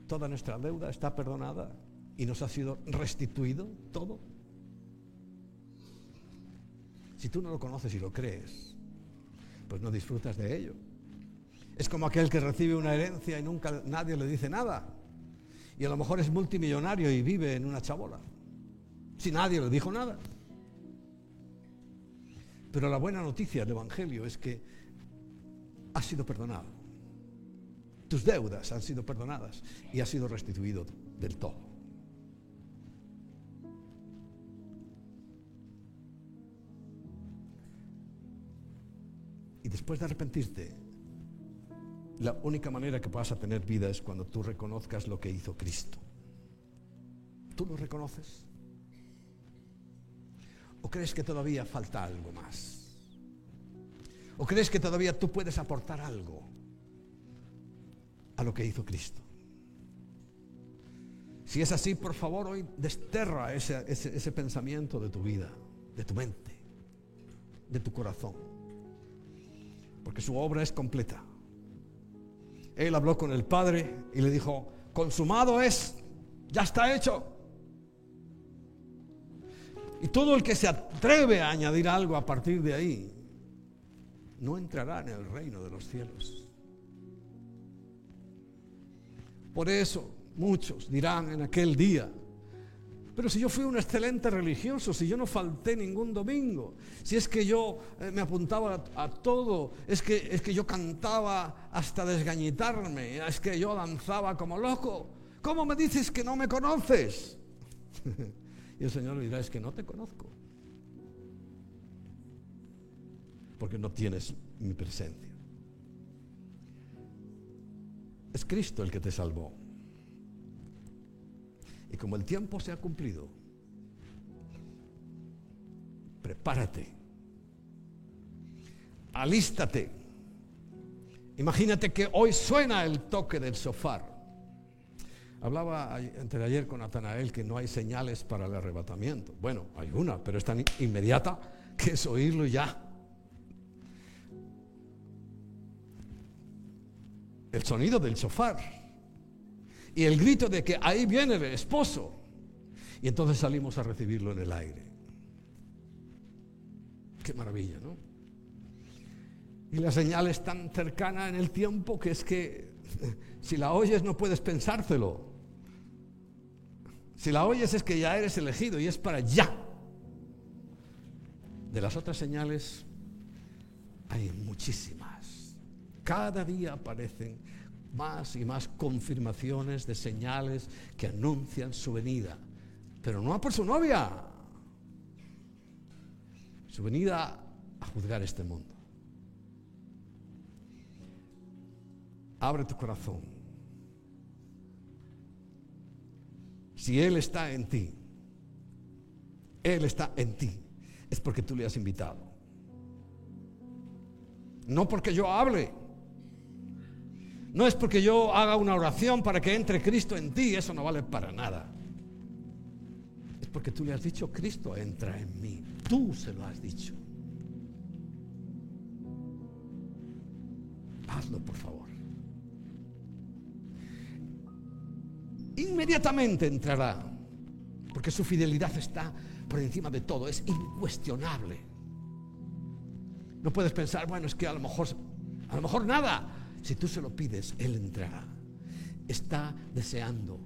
toda nuestra deuda está perdonada y nos ha sido restituido todo. Si tú no lo conoces y lo crees, pues no disfrutas de ello. Es como aquel que recibe una herencia y nunca nadie le dice nada. Y a lo mejor es multimillonario y vive en una chabola. Si nadie le dijo nada. Pero la buena noticia del Evangelio es que has sido perdonado. Tus deudas han sido perdonadas y has sido restituido del todo. Después de arrepentirte, la única manera que vas a tener vida es cuando tú reconozcas lo que hizo Cristo. ¿Tú lo reconoces? ¿O crees que todavía falta algo más? ¿O crees que todavía tú puedes aportar algo a lo que hizo Cristo? Si es así, por favor, hoy desterra ese, ese, pensamiento de tu vida, de tu mente, de tu corazón. Porque su obra es completa. Él habló con el Padre y le dijo, consumado es, ya está hecho. Y todo el que se atreve a añadir algo a partir de ahí, no entrará en el reino de los cielos. Por eso muchos dirán en aquel día, pero si yo fui un excelente religioso, si yo no falté ningún domingo, si es que yo eh, me apuntaba a, todo, es que, es que yo cantaba hasta desgañitarme, es que yo danzaba como loco, ¿cómo me dices que no me conoces? y el Señor dirá, es que no te conozco. porque no tienes mi presencia. Es Cristo el que te salvó. Y como el tiempo se ha cumplido, prepárate, alístate. Imagínate que hoy suena el toque del sofá. Hablaba de ayer con Natanael que no hay señales para el arrebatamiento. Bueno, hay una, pero es tan inmediata que es oírlo ya. el sonido del chofar y el grito de que ahí viene el esposo. Y entonces salimos a recibirlo en el aire. Qué maravilla, ¿no? Y la señal es tan cercana en el tiempo que es que si la oyes no puedes pensárselo. Si la oyes es que ya eres elegido y es para ya. De las otras señales hay muchísimas. Cada día aparecen más y más confirmaciones de señales que anuncian su venida. Pero no por su novia. Su venida a juzgar este mundo. Abre tu corazón. Si Él está en ti, Él está en ti, es porque tú le has invitado. No porque yo hable. No es porque yo haga una oración para que entre Cristo en ti, eso no vale para nada. Es porque tú le has dicho, Cristo entra en mí. Tú se lo has dicho. Hazlo, por favor. inmediatamente entrará, porque su fidelidad está por encima de todo, es incuestionable. No puedes pensar, bueno, es que a lo mejor, a lo mejor nada. Si tú se lo pides, Él entrará. Está deseando.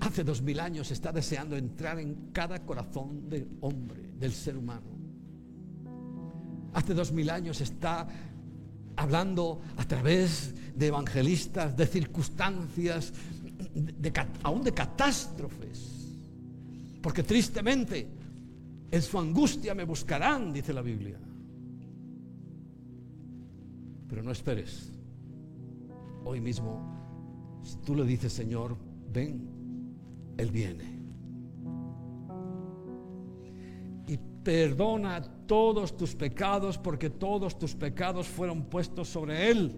Hace dos mil años está deseando entrar en cada corazón del hombre, del ser humano. Hace dos mil años está hablando a través de evangelistas, de circunstancias, aún de catástrofes. Porque tristemente en su angustia me buscarán, dice la Biblia. Pero no esperes. Hoy mismo, si tú le dices, Señor, ven, Él viene. perdona todos tus pecados porque todos tus pecados fueron puestos sobre Él.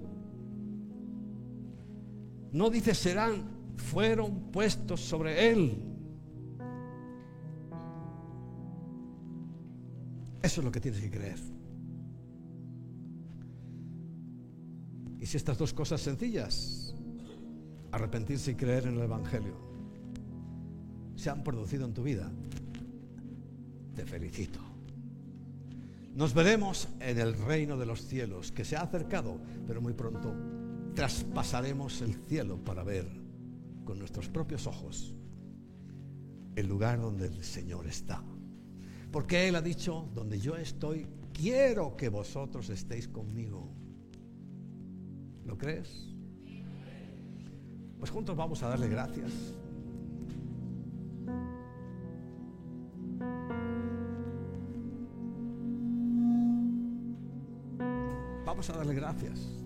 No dice serán, fueron puestos sobre Él. Eso es lo que tienes que creer. Si estas dos cosas sencillas, arrepentirse y creer en el Evangelio, se han producido en tu vida, te felicito. Nos veremos en el reino de los cielos, que se ha acercado, pero muy pronto traspasaremos el cielo para ver con nuestros propios ojos el lugar donde el Señor está. Porque Él ha dicho, donde yo estoy, quiero que vosotros estéis conmigo. ¿Lo crees? Pues juntos vamos a darle gracias. Vamos a darle gracias.